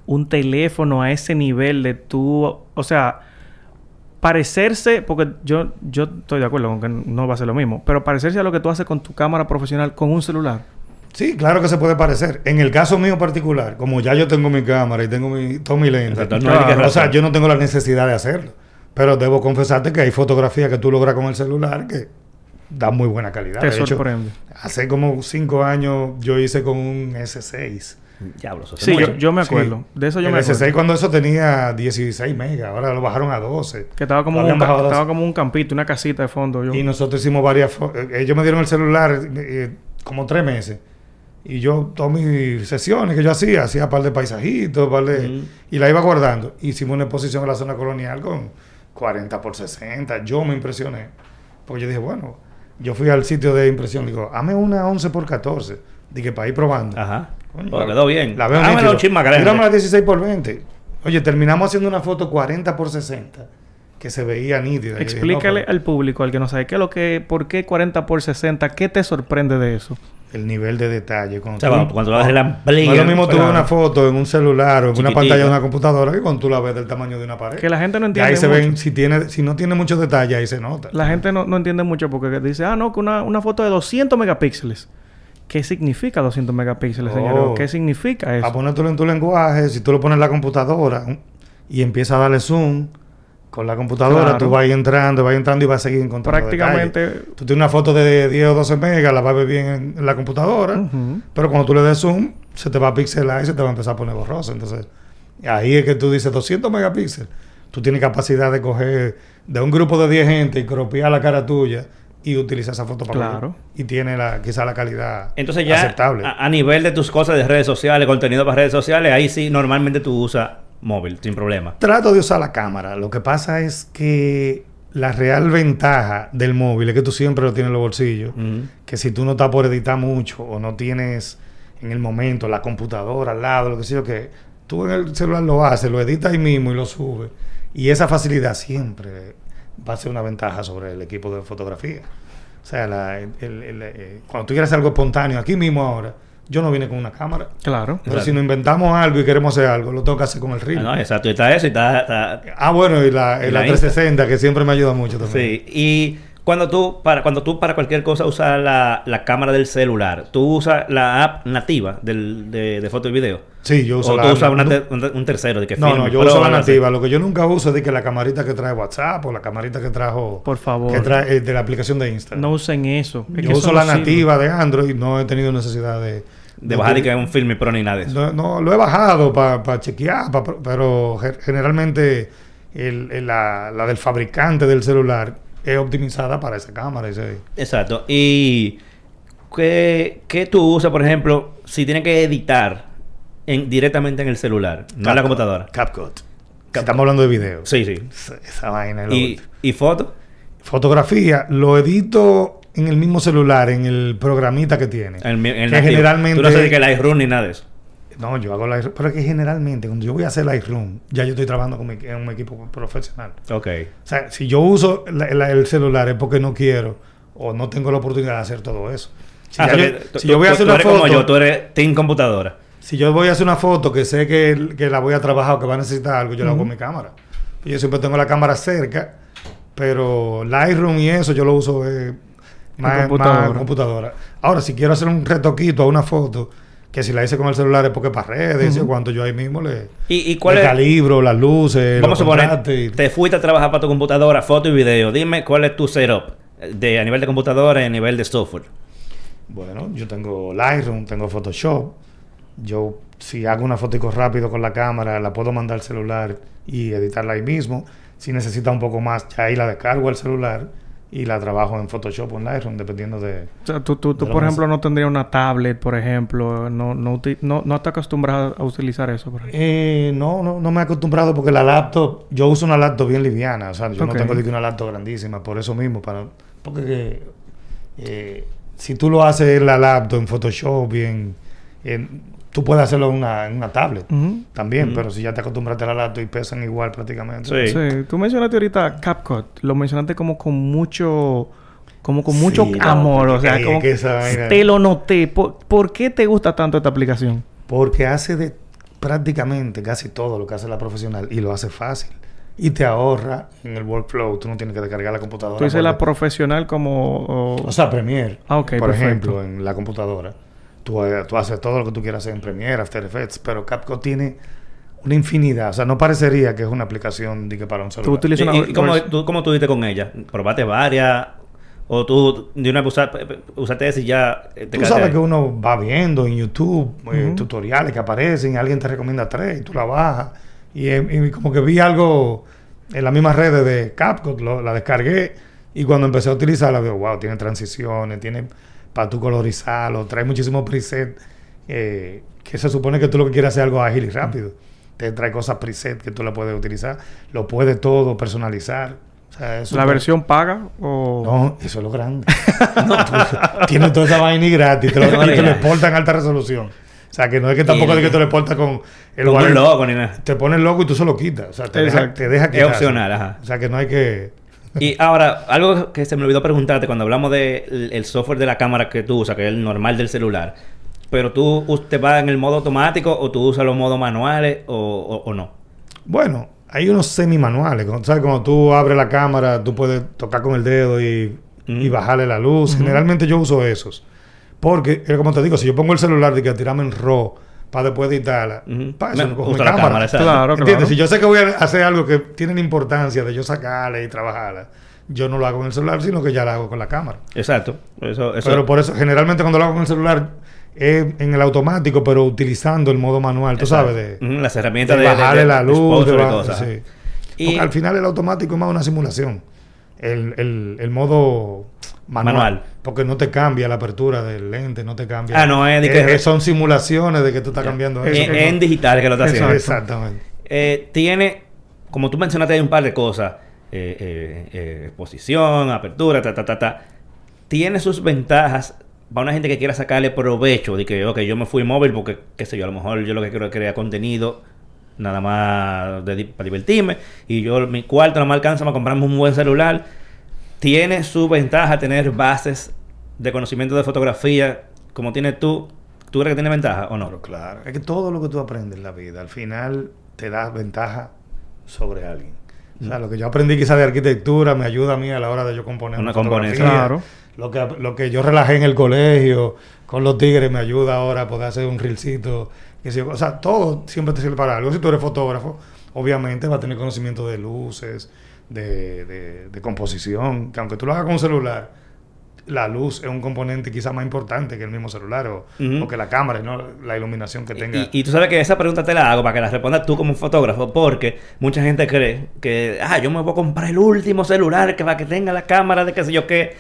un teléfono a ese nivel de tú, o sea, parecerse, porque yo, yo estoy de acuerdo con que no va a ser lo mismo, pero parecerse a lo que tú haces con tu cámara profesional con un celular? Sí, claro que se puede parecer. En el caso mío particular, como ya yo tengo mi cámara y tengo mi, todo mi lente, Claro, o sea, yo no tengo la necesidad de hacerlo. Pero debo confesarte que hay fotografías que tú logras con el celular que dan muy buena calidad. Te De hecho, hace como cinco años yo hice con un S6. Diablo, eso Sí, yo, yo me Sí. acuerdo. De eso yo el me S6 acuerdo. cuando eso tenía 16 megas, ahora lo bajaron a 12. Que estaba como, un, habían ca- bajado a 12. estaba como un campito, una casita de fondo. Yo. Y nosotros hicimos varias... eh, Ellos me dieron el celular eh, como tres meses. Y yo, todas mis sesiones que yo hacía, hacía un par de paisajitos, par de... Ujú. Y la iba guardando. Hicimos una exposición en la zona colonial con 40 por 60. Yo me impresioné. Porque yo dije, bueno, yo fui al sitio de impresión. Digo, hazme una 11 por 14. Dije, para ir probando. Ajá. Coño, Oh, la- quedó bien. La veo Hámela nítido. un más grande. Tírame la 16 por 20. Oye, terminamos haciendo una foto 40 por 60. Que se veía nítida. Yo dije, Explícale no, pues, al público, al que no sabe, ¿qué es lo que, ¿por qué 40 por 60? ¿Qué te sorprende de eso? El nivel de detalle. Cuando O sea, tú- cuando, cuando ves la no es lo mismo tú claro. una foto en un celular o en una pantalla de una computadora que cuando tú la ves del tamaño de una pared. Que la gente no Y entiende ahí se mucho. ven, si, tiene, si no tiene muchos detalles, ahí se nota. La gente no, no entiende mucho porque dice, ah, no, que una, una foto de 200 megapíxeles. ¿Qué significa 200 megapíxeles, Oh. señor? ¿Qué significa eso? Para ponértelo en tu lenguaje, si tú lo pones en la computadora y empiezas a darle zoom con la computadora, Claro. tú vas entrando, vas entrando y vas a seguir encontrando Prácticamente- detalles. Tú tienes una foto de 10 o 12 megas, la vas a ver bien en, la computadora, pero cuando tú le des zoom, se te va a pixelar y se te va a empezar a poner borroso. Entonces, ahí es que tú dices 200 megapíxeles. Tú tienes capacidad de coger de un grupo de 10 gente y cropear la cara tuya y utilizar esa foto para Claro. Y tiene la, quizá la calidad Entonces ya aceptable. a, a nivel de tus cosas de redes sociales, contenido para redes sociales, ahí sí normalmente tú usas móvil sin problema. Trato de usar la cámara. Lo que pasa es que la real ventaja del móvil es que tú siempre lo tienes en los bolsillos. Que si tú no estás por editar mucho o no tienes en el momento la computadora al lado, lo que sea, que tú en el celular lo haces, lo editas ahí mismo y lo subes. Y esa facilidad siempre va a ser una ventaja sobre el equipo de fotografía. O sea, la- el- el- el- eh, cuando tú quieres hacer algo espontáneo, aquí mismo ahora, yo no vine con una cámara. Claro. Pero si nos inventamos algo y queremos hacer algo, lo tengo que hacer con el reel. Ah, no, exacto, y está eso y está, está- Ah, bueno, y la, y la la 360, que siempre me ayuda mucho también. Sí, y Cuando tú, para, cuando tú para cualquier cosa usas la, la cámara del celular, ¿tú usas la app nativa del, de, de foto y video? Sí, yo uso ¿O la tú usas una ter- un, tercero de que No, no, yo uso la nativa. Lo que yo nunca uso es de que la camarita que trae WhatsApp o la camarita que trajo... Por favor. Que trae eh, de la aplicación de Instagram. No usen eso. Es que yo eso uso no la sirve. nativa de Android. No he tenido necesidad de... De bajar y que es un Film Pro ni nada de eso. No, no, lo he bajado para chequear, pa- pero ge- generalmente el- el- la, la del fabricante del celular es optimizada para esa cámara. ese- Exacto. ¿Y qué, qué tú usas, por ejemplo, si tienes que editar en, directamente en el celular, no en la computadora? CapCut. Si estamos hablando de video. Sí, sí. Esa, esa vaina es lo ¿Y, y foto? Fotografía, lo edito en el mismo celular, en el programita que tiene. El, el que generalmente... Tú no sabes que Lightroom ni nada de eso. No, yo hago Lightroom. Pero es que generalmente, cuando yo voy a hacer Lightroom, ya yo estoy trabajando con mi- en un equipo profesional. Ok. O sea, si yo uso la- la- el celular es porque no quiero o no tengo la oportunidad de hacer todo eso. Si, Ah, yo, que tú- si yo voy a hacer tú una como foto, yo, tú eres team computadora. si yo voy a hacer una foto que sé que, que la voy a trabajar o que va a necesitar algo, yo la hago con mi cámara. Yo siempre tengo la cámara cerca, pero Lightroom y eso yo lo uso eh, más, computadora. computadora. Ahora, si quiero hacer un retoquito a una foto, que si la hice con el celular es porque es para redes, y cuanto yo ahí mismo le, ¿Y, y cuál le es? calibro, las luces, Vamos a los y- te fuiste a trabajar para tu computadora, foto y video. Dime cuál es tu setup de, a nivel de computadora y a nivel de software. Bueno, yo tengo Lightroom, tengo Photoshop. Yo, si hago una fotico rápido con la cámara, la puedo mandar al celular y editarla ahí mismo. Si necesita un poco más, ya ahí la descargo al celular y la trabajo en Photoshop o en Lightroom, dependiendo de... O sea, tú, tú, tú, por ejemplo, no tendrías una tablet, por ejemplo. No, no, no, no estás acostumbrado a utilizar eso. Por ejemplo. Eh, no, no, no me he acostumbrado porque la laptop, yo uso una laptop bien liviana, o sea, yo no tengo que una laptop grandísima, por eso mismo, para, porque eh, si tú lo haces en la laptop, en Photoshop, bien, en- tú puedes hacerlo en una, en una tablet también, pero si ya te acostumbraste a la laptop y pesan igual prácticamente. Sí. Sí. Tú mencionaste ahorita CapCut. Lo mencionaste como con mucho... Como con Sí, mucho no, amor. O sea, es como que esa vaina- te lo noté. ¿Por, por qué te gusta tanto esta aplicación? Porque hace de prácticamente casi todo lo que hace la profesional y lo hace fácil. Y te ahorra en el workflow, tú no tienes que descargar la computadora. Tú dices la profesional como... o- O sea, Premiere. Ah, ok, por perfecto. ejemplo, en la computadora. Tú, eh, tú haces todo lo que tú quieras hacer en Premiere, After Effects, pero CapCut tiene una infinidad. O sea, no parecería que es una aplicación de que para un tú celular. utilizas ¿Y, una... y cómo, tú, cómo tú diste con ella? ¿Probaste varias? ¿O tú de una vez usaste, usaste esa y ya eh, te Tú sabes ahí? que uno va viendo en YouTube eh, tutoriales que aparecen y alguien te recomienda tres y tú la bajas. Y, y como que vi algo en las mismas redes de CapCut, lo- la descargué y cuando empecé a utilizarla, veo, wow, tiene transiciones, tiene para tú colorizarlo, trae muchísimos presets eh, que se supone que tú lo que quieres hacer es algo ágil y rápido. Te trae cosas preset que tú la puedes utilizar, lo puedes todo personalizar. O sea, es ¿La versión paga o...? no, eso es lo grande. [LAUGHS] no, tú, tienes toda esa vaina y gratis. Te lo, [LAUGHS] y te lo exportan en alta resolución. O sea, que no es que tampoco es que te lo exporta con el Con un wire- logo ni nada. Te pone el logo y tú se lo quitas. O sea, te deja, te deja Es quitar. opcional, ajá. O sea, que no hay que... Y ahora, algo que se me olvidó preguntarte cuando hablamos del el software de la cámara que tú usas, que es el normal del celular. Pero tú us- te vas en el modo automático o tú usas los modos manuales o, o- o no. Bueno, hay unos semi-manuales. ¿Sabes? Cuando tú abres la cámara, tú puedes tocar con el dedo y, y bajarle la luz. Generalmente yo uso esos. Porque, es como te digo, si yo pongo el celular de que tirarme en RAW para después editarla, Ujú. para eso Me- no cojo mi la cámara. cámara, exacto. Claro, ¿Entiendes? claro. Si yo sé que voy a hacer algo que tiene la importancia de yo sacarla y trabajarla, yo no lo hago en el celular, sino que ya la hago con la cámara. Exacto. Eso, eso, Pero por eso, generalmente cuando lo hago con el celular, es en el automático, pero utilizando el modo manual, tú Exacto. sabes, de, las herramientas de, bajarle de- la de luz, de exposure y ba- cosas. sí. Y- Porque al final el automático es más una simulación. El, el, el modo manual, Manual. Porque no te cambia la apertura del lente, no te cambia. Ah, no, es de que- Eh, son simulaciones de que tú estás cambiando Es- eso. es en digital que lo está haciendo. Exactamente. Eh, tiene, como tú mencionaste, hay un par de cosas. Eh, exposición, apertura, ta, ta, ta, ta. Tiene sus ventajas para una gente que quiera sacarle provecho. De que, ok, yo me fui móvil porque, qué sé yo, a lo mejor yo lo que quiero es crear contenido nada más de para divertirme. Y yo, mi cuarto no me alcanza para comprarme un buen celular. Tiene su ventaja tener bases de conocimiento de fotografía como tienes tú. ¿Tú crees que tiene ventaja o no? Pero claro, es que todo lo que tú aprendes en la vida al final te da ventaja sobre alguien. O sea, lo que yo aprendí quizás de arquitectura me ayuda a mí a la hora de yo componer Una fotografía. componencia. Claro. Lo que, lo que yo relajé en el colegio con los tigres me ayuda ahora a poder hacer un reelcito. O sea, todo siempre te sirve para algo. Si tú eres fotógrafo, obviamente vas a tener conocimiento de luces, de, de- de composición. Que aunque tú lo hagas con un celular, la luz es un componente quizás más importante que el mismo celular o, o que la cámara, ¿no? la iluminación que tenga. Y, y tú sabes que esa pregunta te la hago para que la respondas tú como fotógrafo, porque mucha gente cree que, ah, yo me voy a comprar el último celular que va que tenga la cámara de qué sé yo qué.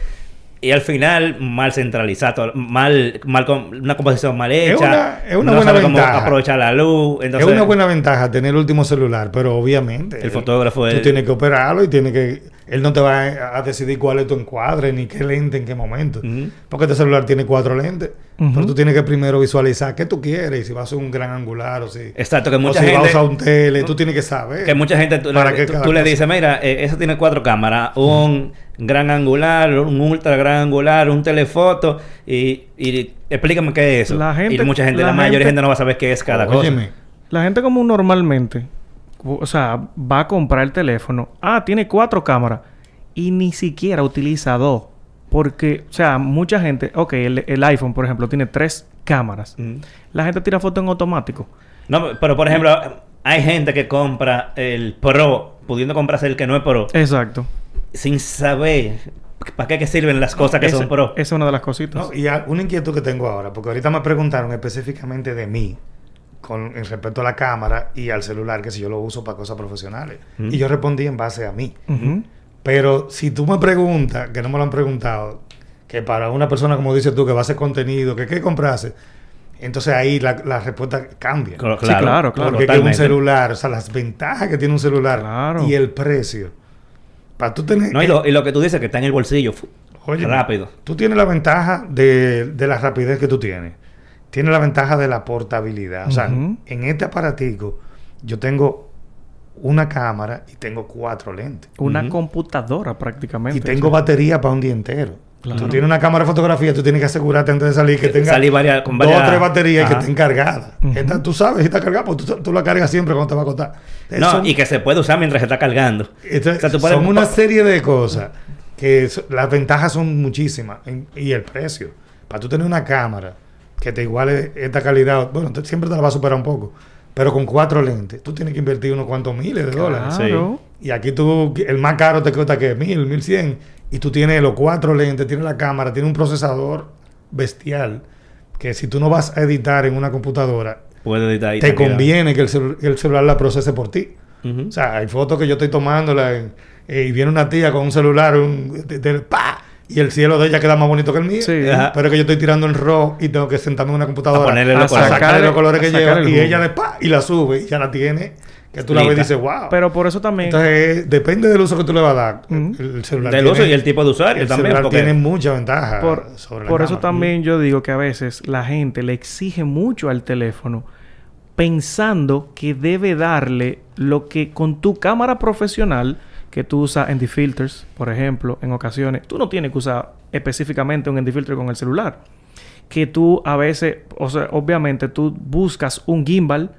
Y al final, mal centralizado, mal, mal con, una composición mal hecha. Es una- es una no buena sabe cómo ventaja. aprovechar la luz. Entonces, es una buena ventaja tener el último celular, pero obviamente. El fotógrafo Tú es- tienes que operarlo y tiene que. Él no te va a, decidir cuál es tu encuadre, ni qué lente en qué momento. Porque este celular tiene cuatro lentes. Pero tú tienes que primero visualizar qué tú quieres, y si vas a hacer un gran angular o si. Exacto, que o mucha si gente... vas a usar un tele, tú tienes que saber. Que mucha gente tú, para le, qué tú- le cosa. dices, mira, eh, eso tiene cuatro cámaras, un gran angular, un ultra gran angular, un telefoto y, y explícame qué es eso. La gente- y mucha gente, la, la mayoría de gente- no va a saber qué es cada cosa. Óyeme, La gente como normalmente, o sea, va a comprar el teléfono. Ah, tiene cuatro cámaras. Y ni siquiera utiliza dos. Porque, o sea, mucha gente... Ok, el, el iPhone, por ejemplo, tiene tres cámaras. Mm. La gente tira foto en automático. No, pero por ejemplo, hay gente que compra el Pro, pudiendo comprarse el que no es Pro, Exacto. sin saber para qué que sirven las cosas que Esa- son Pro. Esa es una de las cositas. no, y a- una inquietud que tengo ahora, porque ahorita me preguntaron específicamente de mí, con en respecto a la cámara y al celular, que si yo lo uso para cosas profesionales. Mm. Y yo respondí en base a mí. Pero si tú me preguntas, que no me lo han preguntado, que para una persona como dices tú, que va a hacer contenido, que qué comprase, entonces ahí la, la respuesta cambia. Claro, Sí, claro, claro. Porque que un celular, o sea, las ventajas que tiene un celular Claro. y el precio. Para tú tener... No, y lo, y lo que tú dices que está en el bolsillo, Oye, rápido. Tú tienes la ventaja de, de la rapidez que tú tienes. Tienes la ventaja de la portabilidad. O sea, en este aparatico yo tengo una cámara y tengo cuatro lentes. Una computadora prácticamente. Y tengo batería para un día entero. Claro. Tú tienes una cámara de fotografía, tú tienes que asegurarte antes de salir que tenga Salir varias- con dos varias- o tres baterías y que estén cargadas. Esta, tú sabes si está cargada, pues tú, tú la cargas siempre cuando te va a acostar. No, Son- y que se puede usar mientras se está cargando. entonces, O sea, tú puedes- son una serie de cosas que so- las ventajas son muchísimas. En- y el precio. Para tú tener una cámara que te iguale esta calidad, bueno, te- siempre te la va a superar un poco. Pero con cuatro lentes, tú tienes que invertir unos cuantos miles de dólares. Claro. Y aquí tú, el más caro te cuesta que mil, mil cien. Y tú tienes los cuatro lentes, tienes la cámara, tienes un procesador bestial. Que si tú no vas a editar en una computadora, Puede editar ahí te conviene que el, celu- el celular la procese por ti. O sea, hay fotos que yo estoy tomándola en- eh, y viene una tía con un celular un, de- de- ¡pa! Y el cielo de ella queda más bonito que el mío. Sí. Pero es que yo estoy tirando en RAW y tengo que sentarme en una computadora A ponerle A los a colores. sacarle los colores que lleva el y ella de pa y la sube y ya la tiene que tú la ves y dices wow. Pero por eso también... Entonces, eh, depende del uso que tú le vas a dar. El, el celular Del tiene- uso y el tipo de usuario el también. celular porque- tiene mucha ventaja Por, sobre la por eso cámara. también yo digo que a veces la gente le exige mucho al teléfono pensando que debe darle lo que con tu cámara profesional que tú usas en filters, por ejemplo, en ocasiones, tú no tienes que usar específicamente un filter con el celular. Que tú a veces, o sea, obviamente tú buscas un gimbal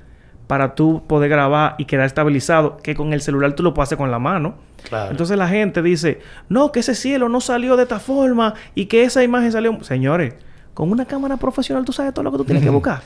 para tú poder grabar y quedar estabilizado, que con el celular tú lo puedes hacer con la mano. Claro. Entonces la gente dice, no, que ese cielo no salió de esta forma y que esa imagen salió... Señores, con una cámara profesional tú sabes todo lo que tú tienes que [LAUGHS] buscar.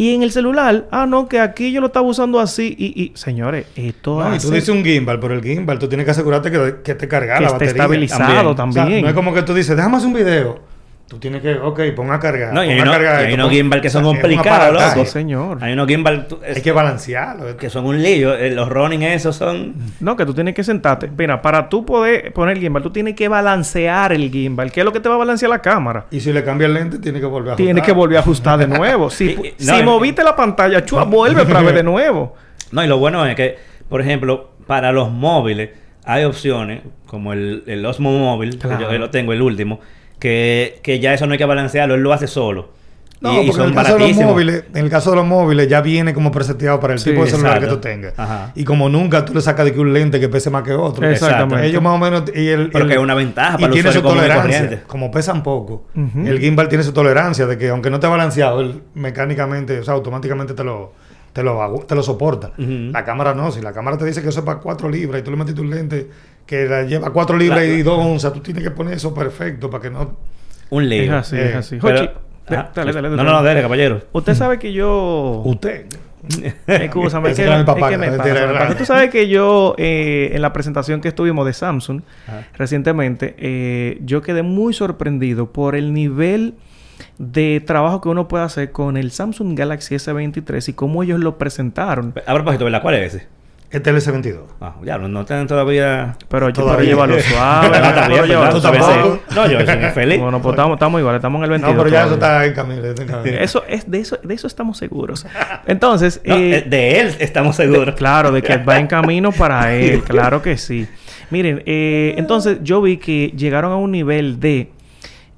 Y en el celular, ah, no, que aquí yo lo estaba usando así y... y señores, esto No, y tú dices un gimbal, pero el gimbal tú tienes que asegurarte que, que cargada que la esté batería. estabilizado O sea, también. no es como que tú dices, déjame hacer un video. Tú tienes que, ok, pon a cargar. No, y hay, cargar y hay unos gimbal que son complicados, loco. señor. Hay unos gimbal Hay que balancearlo. que son un lío. Eh, Los running esos son... No, que tú tienes que sentarte. Mira, para tú poder poner el gimbal, tú tienes que balancear el gimbal. ¿Qué es lo que te va a balancear la cámara? Y si le cambia el lente, tiene que volver a Tienes ajustar. que volver a ajustar de [LAUGHS] nuevo. Si, Y- pu- y- si no, moviste la pantalla, chua, [LAUGHS] vuelve otra vez de nuevo. No, y lo bueno es que, por ejemplo, para los móviles hay opciones, como el, el Osmo Móvil, que Claro. yo lo tengo, el último, que, que ya eso no hay que balancearlo, él lo hace solo. No, y, y porque en son el caso de los móviles, en el caso de los móviles ya viene como preseteado para el Sí, tipo de celular exacto. que tú tengas. Ajá. Y como nunca tú le sacas de que un lente que pese más que otro. Exactamente. Ellos más o menos y el, Pero el- que es una ventaja y para el tiene su tolerancia. Como pesan poco, el gimbal tiene su tolerancia de que aunque no esté balanceado, él mecánicamente, o sea, automáticamente te lo te lo, te lo soporta. La cámara no. Si la cámara te dice que eso es para 4 libras y tú le metiste un lente que la lleva 4 libras La- y 2 onzas, tú tienes que poner eso perfecto para que no... Un Es así, Eh, es así. Pero- Jochi, de- Ajá. dale, dale, No, dale. no, no, dale, caballero. Usted sabe que yo... Usted. Escúchame, ¿qué, era mi es papá, que que me me pasa? Tú sabes que yo, eh, en la presentación que estuvimos de Samsung Ajá. recientemente, eh, yo quedé muy sorprendido por el nivel de trabajo que uno puede hacer con el Samsung Galaxy S23 y cómo ellos lo presentaron. A propósito, ¿verdad? ¿Cuál es ese? Este es el S22. Ah, ya, no, no están todavía... Pero yo Todavía. llévalo suave. [LAUGHS] ¿verdad? Tú suave. tampoco. No, yo soy [LAUGHS] feliz. Bueno, pues estamos, estamos igual, estamos en el 22. No, pero ya eso está en camino. está en camino. Eso es, de eso, de eso estamos seguros. Entonces, No, eh, eh, de él estamos seguros. Claro, de que va en [LAUGHS] camino para él, claro que sí. Miren, eh, entonces yo vi que llegaron a un nivel de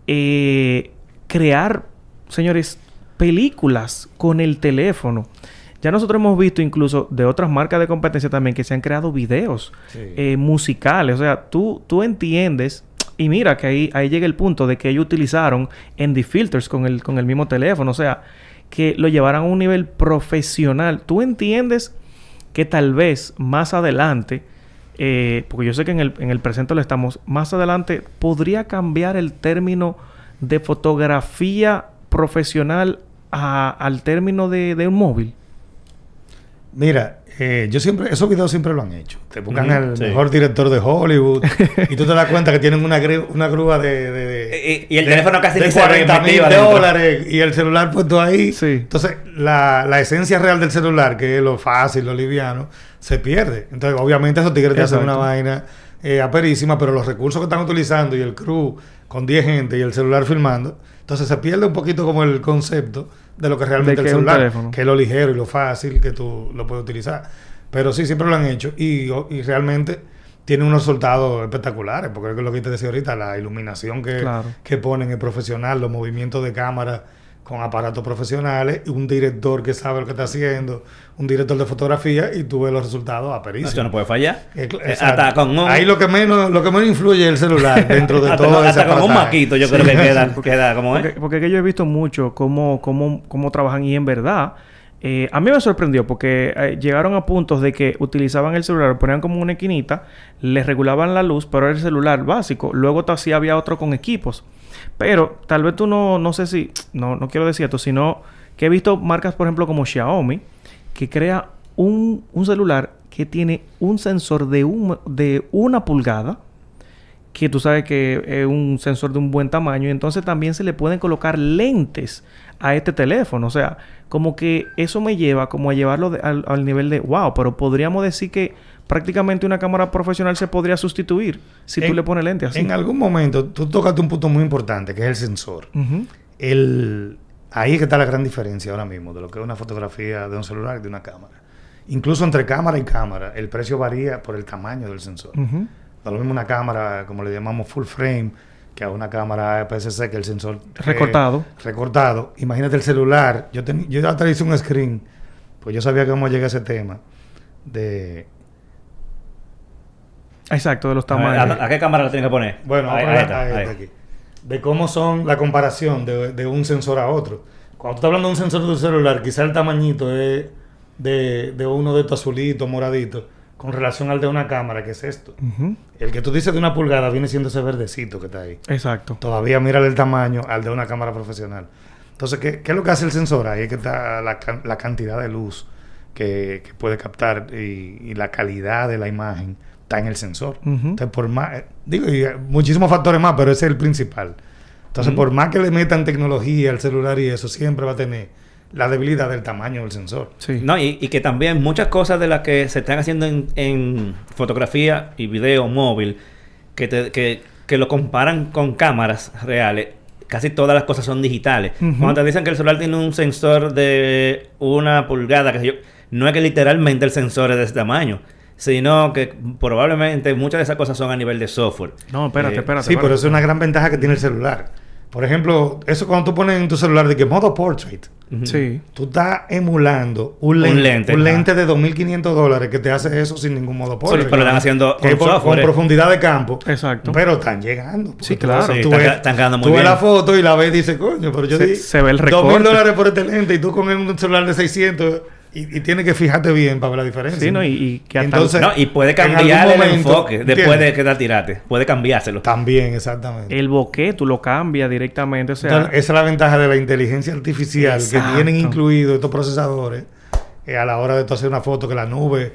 eh, crear, señores, películas con el teléfono. Ya nosotros hemos visto incluso de otras marcas de competencia también que se han creado videos Sí. eh, musicales. O sea, tú, tú entiendes. Y mira que ahí, ahí llega el punto de que ellos utilizaron ND filters con el, con el mismo teléfono. O sea, que lo llevaran a un nivel profesional. Tú entiendes que tal vez más adelante, eh, porque yo sé que en el, en el presente lo estamos, más adelante podría cambiar el término de fotografía profesional a- al término de, de un móvil. Mira, eh, yo siempre, esos videos siempre lo han hecho. Te buscan Ujú, al sí. mejor director de Hollywood y tú te das cuenta que tienen una, gru- una grúa de, de- de- Y- y el de- teléfono casi de ni se ve 40 mil dólares y el celular puesto ahí. Sí. Entonces, la, la esencia real del celular, que es lo fácil, lo liviano, se pierde. Entonces, obviamente, esos tigres te hacen una vaina eh, aperísima, pero los recursos que están utilizando y el crew con 10 gente y el celular filmando, entonces se pierde un poquito como el concepto de lo que realmente el es celular, teléfono. que es lo ligero y lo fácil que tú lo puedes utilizar. Pero sí, siempre lo han hecho y, y realmente tiene unos resultados espectaculares, porque es lo que te decía ahorita, la iluminación que, Claro. que ponen es profesional, los movimientos de cámara con aparatos profesionales, y un director que sabe lo que está haciendo, un director de fotografía y tú ves los resultados aperísimos. Eso no puede fallar. Eh, Eh, exacto. Hasta con un... Ahí lo que menos lo que menos influye es el celular [LAUGHS] dentro de hasta, todo hasta ese con un maquito yo creo que queda, [LAUGHS] queda como Porque, es. porque que yo he visto mucho cómo, cómo, cómo trabajan y en verdad, eh, a mí me sorprendió porque eh, llegaron a puntos de que utilizaban el celular, lo ponían como una esquinita, les regulaban la luz, pero era el celular básico. Luego sí había otro con equipos. Pero tal vez tú no, no sé si, no, no quiero decir esto, sino que he visto marcas, por ejemplo, como Xiaomi, que crea un, un celular que tiene un sensor de, un, de una pulgada que tú sabes que es un sensor de un buen tamaño y entonces también se le pueden colocar lentes a este teléfono. O sea, como que eso me lleva como a llevarlo al, al nivel de, wow, pero podríamos decir que prácticamente una cámara profesional se podría sustituir si tú le pones lentes así. En algún momento tú tocaste un punto muy importante, que es el sensor. El, ahí es que está la gran diferencia ahora mismo de lo que es una fotografía de un celular y de una cámara. Incluso entre cámara y cámara, el precio varía por el tamaño del sensor. Da lo mismo una cámara, como le llamamos full frame, que a una cámara APS-C que el sensor... eh, Recortado. recortado. Imagínate el celular. Yo, teni- yo hasta hice un screen, pues yo sabía que vamos a llegar a ese tema de... Exacto, de los A, ver, tamaños. ¿a- a qué cámara la tienen que poner? Bueno, ahí, ahí, está, ahí ahí. está aquí. De cómo son la comparación de, de un sensor a otro. Cuando tú estás hablando de un sensor de un celular, quizá el tamañito es de, de uno de estos azulitos, moraditos, con relación al de una cámara, que es esto. El que tú dices de una pulgada viene siendo ese verdecito que está ahí. Exacto. Todavía mira el tamaño al de una cámara profesional. Entonces, ¿qué, qué es lo que hace el sensor? Ahí es que está la, can- la cantidad de luz que, que puede captar y, y la calidad de la imagen está en el sensor. Entonces, por más, eh, digo, y eh, muchísimos factores más, pero ese es el principal. Entonces, por más que le metan tecnología al celular y eso, siempre va a tener la debilidad del tamaño del sensor. Sí. No, y, y que también muchas cosas de las que se están haciendo en, en fotografía y video móvil, que, te- que, que lo comparan con cámaras reales, casi todas las cosas son digitales. Cuando te dicen que el celular tiene un sensor de una pulgada, que yo, no es que literalmente el sensor es de ese tamaño, sino que probablemente muchas de esas cosas son a nivel de software. No, espérate, Eh, espérate. Sí, pero espérate. eso es una gran ventaja que tiene el celular. Por ejemplo, eso cuando tú pones en tu celular de que modo portrait. Sí. Tú estás emulando un Un lente, lente, un lente de 2.500 dólares que te hace eso sin ningún modo portrait. pero lo están haciendo con software, eh. profundidad de campo. Exacto. Pero están llegando. Sí, claro. ves- Sí, tú están ves, están quedando muy tú ves bien. la foto y la ves y dices, coño, pero yo Se- di se ve el 2.000 recorte. dólares por este lente y tú con un celular de 600 Y, y tienes que fijarte bien para ver la diferencia. Sí, ¿no? Y, y que hasta- Entonces, No, y puede en cambiar el momento, enfoque después ¿entiendes? de que la tiraste. Puede cambiárselo. También, exactamente. el bokeh tú lo cambias directamente. O sea, Entonces, esa es la ventaja de la inteligencia artificial Exacto. que tienen incluidos estos procesadores eh, a la hora de tú hacer una foto que las nubes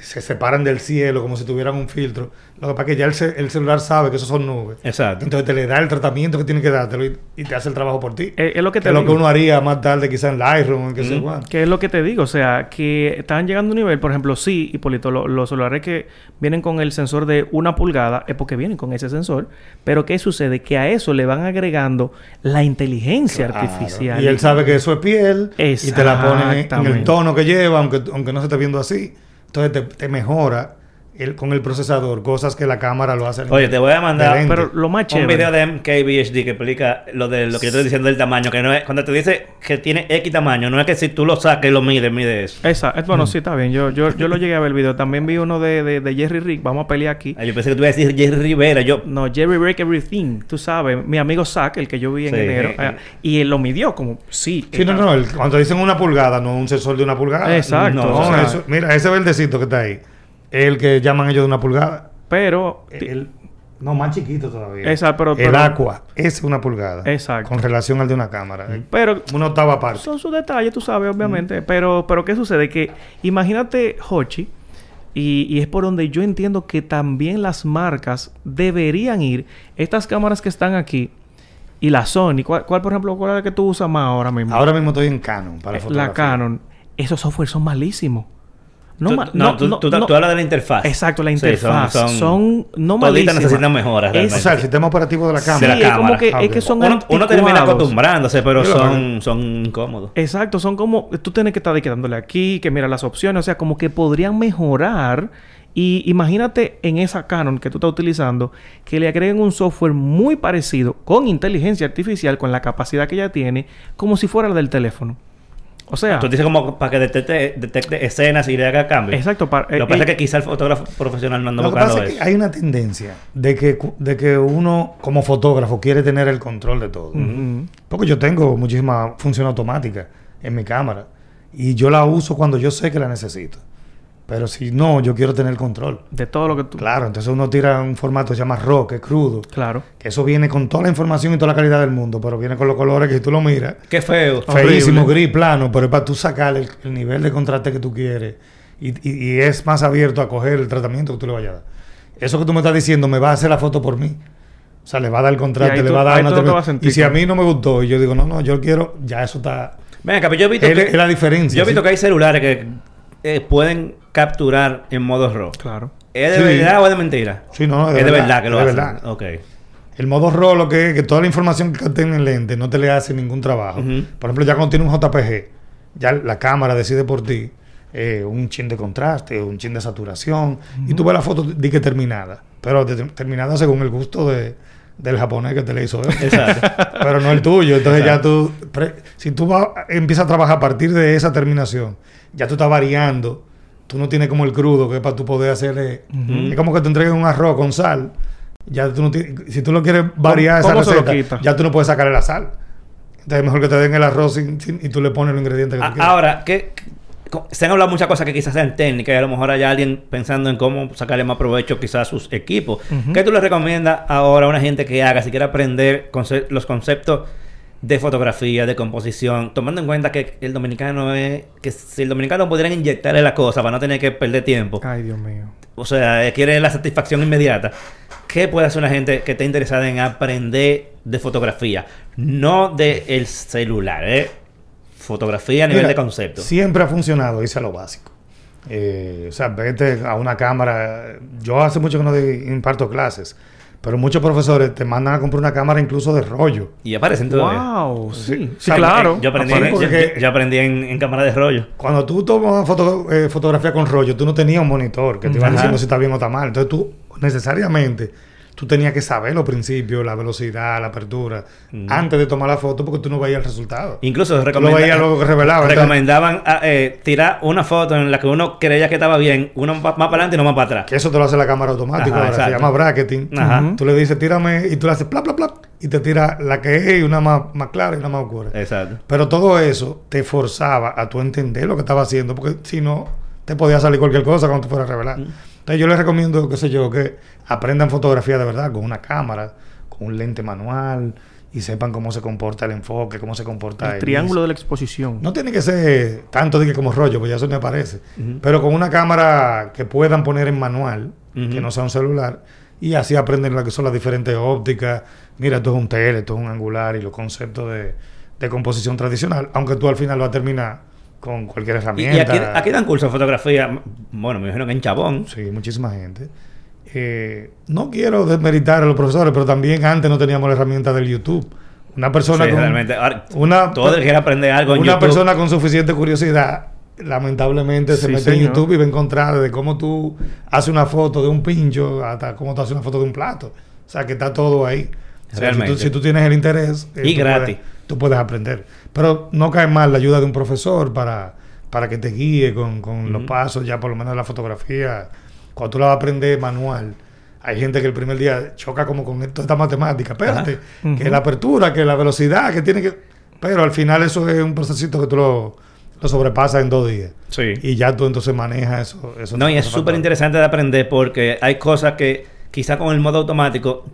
se separan del cielo como si tuvieran un filtro. Lo que pasa es que ya el, ce- el celular sabe que eso son nubes. Exacto. Entonces te le da el tratamiento que tiene que dártelo y, y te hace el trabajo por ti. es, es lo que que te es lo que uno haría más tarde quizá en Lightroom o en qué sé. Que es lo que te digo, o sea, que están llegando a un nivel, por ejemplo, sí, Hipólito, lo- los celulares que vienen con el sensor de una pulgada es porque vienen con ese sensor, pero ¿qué sucede? Que a eso le van agregando la inteligencia Claro. artificial. Y él sabe que eso es piel y te la pone en- el tono que lleva, aunque, aunque no se esté viendo así. Entonces te, te mejora el, con el procesador, cosas que la cámara lo hace. Oye, te voy a mandar. Pero lo más un chévere... video de MKBHD que explica lo de lo que yo estoy diciendo del tamaño. Que no es, cuando te dice que tiene X tamaño, no es que si tú lo sacas y lo mides, mide eso. Esa, es, Mm. bueno, sí, está bien. Yo, yo, yo lo llegué a ver el video. También vi uno de, de, de Jerry Rick. Vamos a pelear aquí. Ah, Yo pensé que tú ibas a decir Jerry Rivera. Yo, No, Jerry Break Everything. Tú sabes, mi amigo Zack, el que yo vi en Sí. enero. eh, y él lo midió como, sí. Sí, no, no, el- cuando dicen una pulgada, no un sensor de una pulgada. Exacto. No, No, o sea, eso- mira, ese verdecito que está ahí, el que llaman ellos de una pulgada. Pero... El- no, más chiquito todavía. Esa, pero- el Aqua es una pulgada. Exacto. Con relación al de una cámara. Pero Una octava parte. son sus detalles, tú sabes, obviamente. Pero, pero ¿qué sucede? Que imagínate, Hochi, y, y es por donde yo entiendo que también las marcas deberían ir. Estas cámaras que están aquí y la Sony, ¿cuál, cuál, por ejemplo, cuál es la que tú usas más ahora mismo? Ahora mismo estoy en Canon para Eh, fotografía. la Canon. Esos software son malísimos. No, tú, no, tú, tú- tú hablas de la interfaz. Exacto, la Sí, interfaz. son, no Toditas malísimas. necesitan mejoras. Es- realmente. O sea, el sistema operativo de la Sí, cámara. de la es como cámara. que, Ah, es que son uno, uno termina acostumbrándose, pero Sí, son, son incómodos. Exacto, son como tú tienes que estar de que dándole aquí, que mira las opciones, o sea, como que podrían mejorar. Y imagínate en esa Canon que tú estás utilizando que le agreguen un software muy parecido con inteligencia artificial, con la capacidad que ella tiene, como si fuera la del teléfono. O sea, Tú dices como para que detecte, detecte escenas y le haga cambios. exacto. para- Lo que pasa eh, es que quizá el fotógrafo profesional no anda Lo que buscando pasa es eso. que hay una tendencia de que, de que uno, como fotógrafo, quiere tener el control de todo. Porque yo tengo muchísima función automática en mi cámara. Y yo la uso cuando yo sé que la necesito. Pero si no, yo quiero tener control. de todo lo que tú. Claro, entonces uno tira un formato que se llama RAW, que es crudo. Claro. Que eso viene con toda la información y toda la calidad del mundo, pero viene con los colores que si tú lo miras, Qué feo. feísimo, Horrible. gris, plano, pero es para tú sacar el, el nivel de contraste que tú quieres. Y, y- y es más abierto a coger el tratamiento que tú le vayas a dar. Eso que tú me estás diciendo me va a hacer la foto por mí. O sea, le va a dar el contraste, le va a dar una te termi- vas a sentir Y si a mí no me gustó y yo digo, no, no, yo quiero, ya eso está. Venga, pero yo he visto Es, que, es la diferencia. yo he visto ¿sí? que hay celulares que eh, pueden capturar en modo RAW. Claro. ¿Es de Sí. verdad o es de mentira? Sí, no, es de verdad, que lo de hacen. verdad. Ok. El modo RAW lo que es que toda la información que capten en el lente no te le hace ningún trabajo. Por ejemplo, ya cuando tiene un JPG, ya la cámara decide por ti eh, un chin de contraste, un chin de saturación, y tú ves la foto di que terminada, pero de- terminada según el gusto de, del japonés que te le hizo. Exacto. [LAUGHS] pero no el tuyo. Entonces ya tú, pre- si tú vas- empiezas a trabajar a partir de esa terminación, ya tú estás variando. Tú no tienes como el crudo que es para tú poder hacerle... Es como que te entreguen un arroz con sal. Ya tú no si tú lo quieres variar ¿Cómo esa lo receta, ya tú no puedes sacarle la sal. Entonces es mejor que te den el arroz sin- sin- y tú le pones los ingredientes que A- tú quieres. Ahora, ¿qué, co- se han hablado muchas cosas que quizás sean técnicas y a lo mejor hay alguien pensando en cómo sacarle más provecho quizás a sus equipos. ¿Qué tú le recomiendas ahora a una gente que haga, si quiere aprender conce- los conceptos de fotografía, de composición, tomando en cuenta que el dominicano es, que si el dominicano pudiera inyectarle la cosa para no tener que perder tiempo, Ay, Dios mío. o sea, eh, quiere la satisfacción inmediata, ¿qué puede hacer una gente que esté interesada en aprender de fotografía? No de el celular, ¿eh? Fotografía a nivel Mira, de concepto. Siempre ha funcionado irse a lo básico. Eh, o sea, vete a una cámara. Yo hace mucho que no imparto clases, pero muchos profesores te mandan a comprar una cámara incluso de rollo. Y aparecen todavía. Wow, sí. Sí, O sea, claro. Yo aprendí, yo- porque- yo- yo aprendí en, en cámara de rollo. Cuando tú tomas foto- eh, fotografía con rollo, tú no tenías un monitor que te iba diciendo si está bien o está mal. Entonces tú necesariamente tú tenías que saber los principios, la velocidad, la apertura, Mm. antes de tomar la foto porque tú no veías el resultado. Incluso lo recomenda- veías luego que revelaba. Recomendaban ah, eh, tirar una foto en la que uno creía que estaba bien, uno más, para adelante y no más para atrás. Que eso te lo hace la cámara automática. Ajá, ahora se llama bracketing. Ajá. Tú le dices, tírame, y tú le haces plap, plap, plap, y te tira la que es y una más, más clara y una más oscura. Exacto. Pero todo eso te forzaba a tú entender lo que estaba haciendo, porque si no, te podía salir cualquier cosa cuando te fueras a revelar. Entonces yo les recomiendo, qué sé yo, que aprendan fotografía de verdad con una cámara, con un lente manual y sepan cómo se comporta el enfoque, cómo se comporta El el triángulo de la exposición. No tiene que ser tanto de que como rollo, pues ya eso me aparece. Ujú. Pero con una cámara que puedan poner en manual, que no sea un celular, y así aprenden lo que son las diferentes ópticas. Mira, esto es un tele, esto es un angular y los conceptos de, de composición tradicional, aunque tú al final vas a terminar con cualquier herramienta. y aquí, aquí dan cursos de fotografía, bueno, me imagino que en Chabón. Sí, muchísima gente. Eh, no quiero desmeritar a los profesores, pero también antes no teníamos la herramienta del YouTube. Una persona Sí, con realmente. Ahora, una todo el que quiera aprender algo en una YouTube. persona con suficiente curiosidad, lamentablemente se Sí, mete en. YouTube y va a encontrar de cómo tú haces una foto de un pincho hasta cómo tú haces una foto de un plato. O sea, que está todo ahí. O sea, si, tú, si tú tienes el interés, eh, Y tú gratis. Puedes, tú puedes aprender. Pero no cae mal la ayuda de un profesor para, para que te guíe con, con los pasos, ya por lo menos la fotografía. Cuando tú la vas a aprender manual, hay gente que el primer día choca como con esto, esta matemática. Espérate, Ajá. que Ujú. la apertura, que la velocidad, que tiene que... Pero al final eso es un procesito que tú lo, lo sobrepasas en dos días. Sí. Y ya tú entonces manejas eso. eso No, y es súper interesante de aprender porque hay cosas que quizá con el modo automático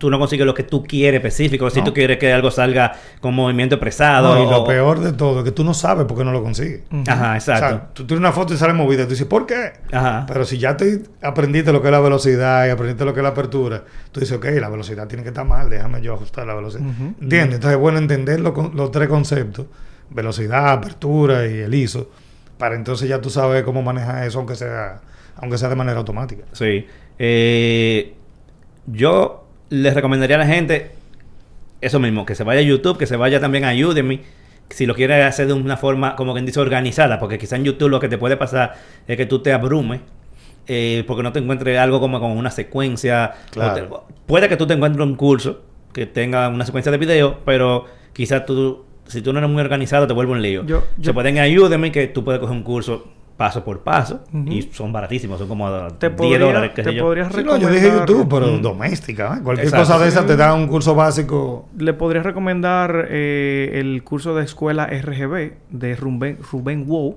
tú no consigues lo que tú quieres específico. Si No. tú quieres que algo salga con movimiento expresado. No, y lo o- peor de todo es que tú no sabes por qué no lo consigues. Ajá, O exacto. sea, tú tienes una foto y sale movida. Tú dices, ¿por qué? Ajá. Pero si ya te aprendiste lo que es la velocidad y aprendiste lo que es la apertura, tú dices, ok, la velocidad tiene que estar mal, déjame yo ajustar la velocidad. Ujú. ¿Entiendes? Entonces es bueno entender lo los tres conceptos, velocidad, apertura y el ISO, para entonces ya tú sabes cómo manejar eso, aunque sea, aunque sea de manera automática. Sí. Eh, yo les recomendaría a la gente eso mismo, que se vaya a YouTube, que se vaya también a Udemy, si lo quiere hacer de una forma, como quien dice, organizada, porque quizá en YouTube lo que te puede pasar es que tú te abrumes. eh, porque no te encuentres algo como con una secuencia. Claro. o te- puede que tú te encuentres un curso que tenga una secuencia de video, pero quizás tú, si tú no eres muy organizado, te vuelve un lío. Yo- Se pueden ir a Udemy que tú puedes coger un curso paso por paso y son baratísimos, son como Te 10 podría, dólares, qué te sé yo. podrías Sí, no, yo dije YouTube, pero Mm. doméstica. ¿eh? Cualquier Exacto. cosa de esa te da un curso básico. Le podría recomendar eh, el curso de escuela RGB de Rubén, Rubén Wow.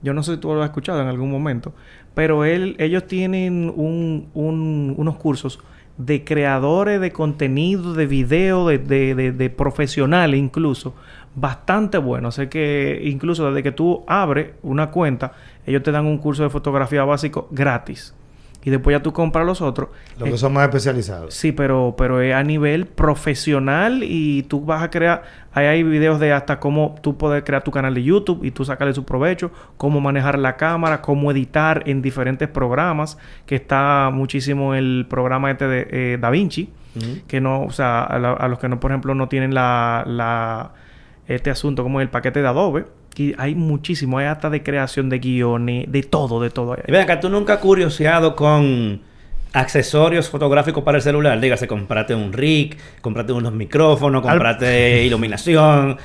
Yo no sé si tú lo has escuchado en algún momento, pero él, ellos tienen un- un- unos cursos de creadores de contenido, de video, de, de- de- de profesionales incluso, bastante buenos. Sé que incluso desde que tú abres una cuenta, ellos te dan un curso de fotografía básico gratis. Y después ya tú compras los otros. Los Eh, que son más especializados. Sí, pero, pero es a nivel profesional y tú vas a crear, ahí hay videos de hasta cómo tú puedes crear tu canal de YouTube y tú sacarle su provecho, cómo manejar la cámara, cómo editar en diferentes programas, que está muchísimo el programa este de eh, DaVinci, Ujú. que no, o sea, a, la- a los que no, por ejemplo, no tienen la, la este asunto como el paquete de Adobe, y hay muchísimo, hay hasta de creación de guiones, de todo, de todo. Y ven acá, ¿tú nunca has curioseado con accesorios fotográficos para el celular? Dígase, comprate un rig, comprate unos micrófonos, Al- comprate iluminación.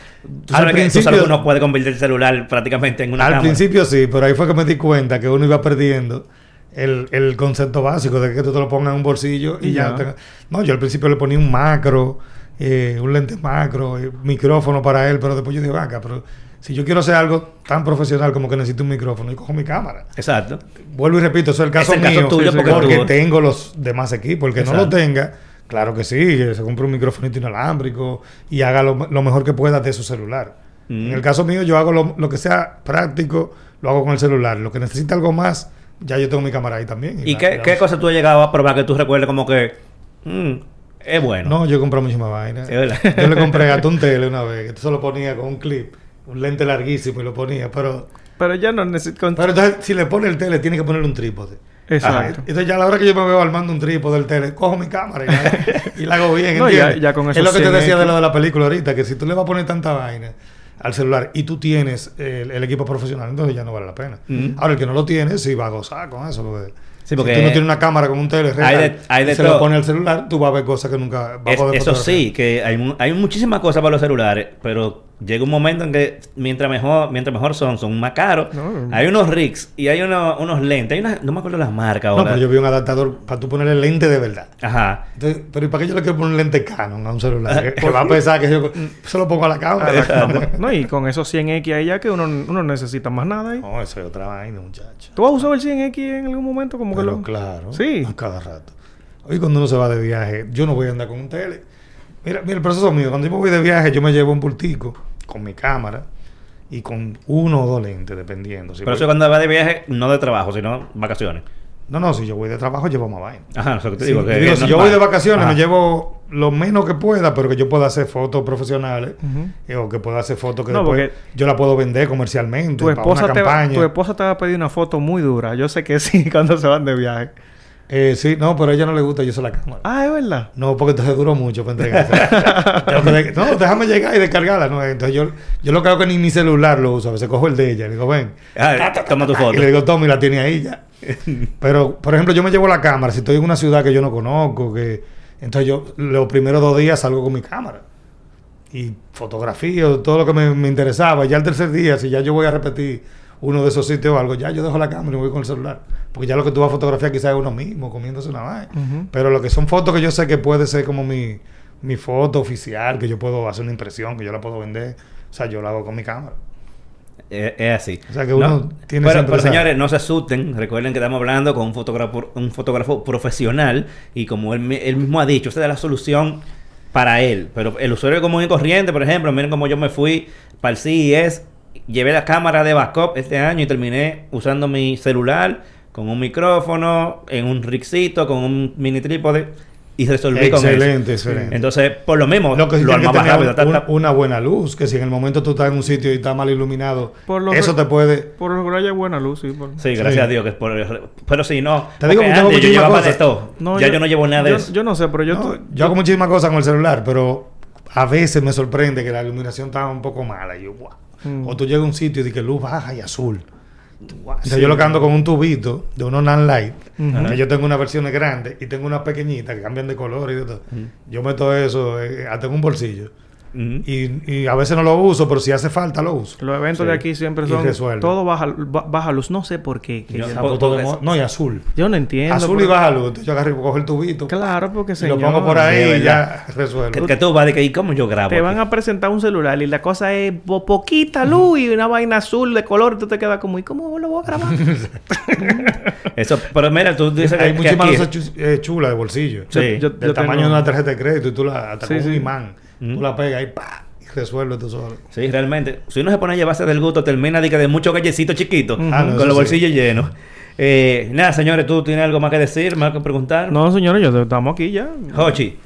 Tú Al sabes, que, tú sabes uno puede convertir el celular prácticamente en una Al cámara. principio sí, pero ahí fue que me di cuenta que uno iba perdiendo el, el concepto básico de que tú te lo pongas en un bolsillo y, Y ya. ya. te- No, yo al principio le ponía un macro, eh, un lente macro, eh, micrófono para él, pero después yo dije, vaca, pero si yo quiero hacer algo tan profesional como que necesito un micrófono, y cojo mi cámara. Exacto. Vuelvo y repito, eso es el caso Es el caso mío, tuyo sí, porque porque, tú- tengo los demás equipos. El que no lo tenga, claro que sí, se compre un micrófonito inalámbrico y haga lo, lo mejor que pueda de su celular. Mm. En el caso mío, yo hago lo, lo que sea práctico, lo hago con el celular. Lo que necesita algo más, ya yo tengo mi cámara ahí también. ¿Y la- qué, la qué cosa tú has llegado a probar que tú recuerdes como que mm, es bueno? No, yo he comprado muchísimas vainas. Es verdad. Yo le compré [LAUGHS] a un tele una vez, que tú solo ponía con un clip, un lente larguísimo y lo ponía, pero... Pero ya no necesito... Pero entonces, si le pone el tele, tiene que ponerle un trípode. Exacto. Entonces ya a la hora que yo me veo armando un trípode del tele, cojo mi cámara y la, [LAUGHS] y la hago bien, No, ¿entiendes? ya- ya con es lo que te 100 decía de lo de la película ahorita, que si tú le vas a poner tanta vaina al celular y tú tienes el, el equipo profesional, entonces ya no vale la pena. Ahora, el que no lo tiene, sí va a gozar con eso, porque Sí, porque si tú no tienes una cámara con un tele real hay de- hay de se todo. lo pone al celular, tú vas a ver cosas que nunca vas a poder eso sí, que hay, mu- hay muchísimas cosas para los celulares, pero llega un momento en que mientras mejor, mientras mejor son, son más caros. No. Hay unos rigs y hay unos, unos lentes. Hay una, no me acuerdo las marcas No, ahora. pero yo vi un adaptador para tú ponerle lente de verdad. Ajá. Entonces, pero ¿y para qué yo le quiero poner un lente Canon a un celular? [LAUGHS] Que, va a pensar que yo se lo pongo a la cámara. A la cámara. No, y con esos 100X ahí ya que uno, uno no necesita más nada ahí. No, eso es otra vaina, muchacho. ¿Tú has usado el 100X en algún momento? Como que lo... claro. Sí. A cada rato. Hoy cuando uno se va de viaje, yo no voy a andar con un tele. Mira, mira el proceso mío. Cuando yo me voy de viaje, yo me llevo un bultico con mi cámara y con uno o dos lentes, dependiendo. Si Pero voy- eso cuando va de viaje, no de trabajo, sino vacaciones. No, no, si yo voy de trabajo, llevo más vaina. Ajá, eso que te Sí, digo. Que, digo, que si no- yo voy de vacaciones, Ajá. me llevo lo menos que pueda, pero que yo pueda hacer fotos profesionales eh, o que pueda hacer fotos que No, después yo la puedo vender comercialmente Tu para esposa, una te va, campaña. tu esposa te va a pedir una foto muy dura. Yo sé que sí, [LAUGHS] cuando se van de viaje. Eh, sí, no, pero a ella no le gusta, yo soy la cámara. Ah, es verdad. No, porque entonces duró mucho para [LAUGHS] de- no, déjame llegar y descargarla. No, entonces yo, yo lo que hago que ni mi celular lo uso. A veces cojo el de ella. Le digo, ven. Ah, toma tu foto. Y le digo, toma, y la tiene ahí ya. [LAUGHS] Pero, por ejemplo, yo me llevo la cámara. Si estoy en una ciudad que yo no conozco, que entonces yo los primeros dos días salgo con mi cámara. Y fotografío, todo lo que me, me interesaba. Ya el tercer día, si ya yo voy a repetir uno de esos sitios o algo, ya yo dejo la cámara y me voy con el celular. Porque ya lo que tú vas a fotografiar quizás es uno mismo, comiéndose una vaina. Pero lo que son fotos que yo sé que puede ser como mi, mi foto oficial, que yo puedo hacer una impresión, que yo la puedo vender. O sea, yo la hago con mi cámara. Es, es así. O sea, que uno tiene pero, pero señores, no se asusten. Recuerden que estamos hablando con un fotógrafo, un fotógrafo profesional y como él, él mismo ha dicho, esta es la solución para él. Pero el usuario común y corriente, por ejemplo, miren cómo yo me fui para el CES, llevé la cámara de backup este año y terminé usando mi celular con un micrófono, en un rixito, con un mini trípode y resolví con eso. Excelente, excelente. Entonces, por lo mismo, Lo que sí lo que rápido. ta, una, ta. una buena luz, que si en el momento tú estás en un sitio y está mal iluminado, Por lo eso que- te puede... Por lo que haya buena luz, sí. por- Sí, gracias Sí. a Dios que es por Pero si no, Te digo tengo antes yo muchísimas llevaba cosas. de todo. No, ya yo, no llevo nada de yo, eso. Yo no sé, pero yo... No, yo hago muchísimas cosas con el celular, pero a veces me sorprende que la iluminación está un poco mala. Y yo, wow. Mm. O tú llegas a un sitio y dices luz baja y azul. Guau, Entonces sí. yo lo que ando con un tubito de unos nan light, que yo tengo unas versiones grandes y tengo unas pequeñitas que cambian de color y de todo. Yo meto eso eh, hasta en un bolsillo. Y, y a veces no lo uso, pero si hace falta lo uso. Los eventos Sí. de aquí siempre son... Todo baja, ba- baja luz. No sé por qué. que Yo- todo. No, y azul. yo no entiendo. azul y baja luz. Yo agarro y cojo el tubito. Claro, porque y señor... lo pongo por ahí y ya resuelvo. Que, que tú vas de que, ¿y cómo yo grabo? Te van a presentar un celular y la cosa es po- poquita luz y una vaina azul de color y tú te quedas como, ¿y cómo lo voy a grabar? [LAUGHS] Eso, pero mira, tú dices que, Hay que muchísimas cosas eh, chulas de bolsillo. Sí. Yo- Del yo tamaño tengo- de una tarjeta de crédito y tú la con un sí. imán. Mm. Tú la pegas y pa y resuelve tú solo. Sí, realmente. Si uno se pone a llevarse del gusto, termina de que de muchos gallecitos chiquitos. Ah, no, con los sí. bolsillos llenos. Eh, nada, señores, ¿tú tienes algo más que decir, más que preguntar? no, señores, yo estamos aquí ya. Hochi,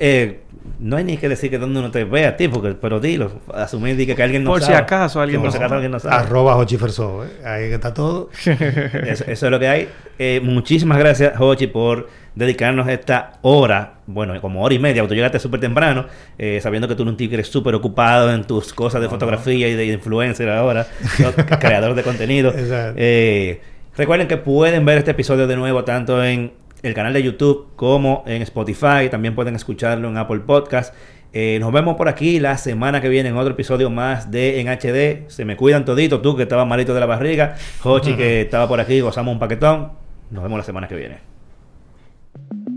eh, no hay ni que decir que donde uno te ve a ti, porque, pero dilo, asumir que, que alguien no Por si sabe. acaso alguien por no si sabe. acaso alguien no sabe. Arroba Hochiferso, ¿eh? Ahí está todo. Eso, eso es lo que hay. Eh, muchísimas gracias, Hochi, por dedicarnos esta hora, bueno, como hora y media, tú llegaste súper temprano, eh, sabiendo que tú eres un tigre súper ocupado en tus cosas de fotografía y de influencer ahora, [LAUGHS] [LAUGHS] creador de contenido. Eh, recuerden que pueden ver este episodio de nuevo tanto en el canal de YouTube como en Spotify. También pueden escucharlo en Apple Podcast. Eh, nos vemos por aquí la semana que viene en otro episodio más de En HD. Se me cuidan toditos, tú que estabas malito de la barriga, Hochi que [LAUGHS] estaba por aquí, gozamos un paquetón. Nos vemos la semana que viene. thank you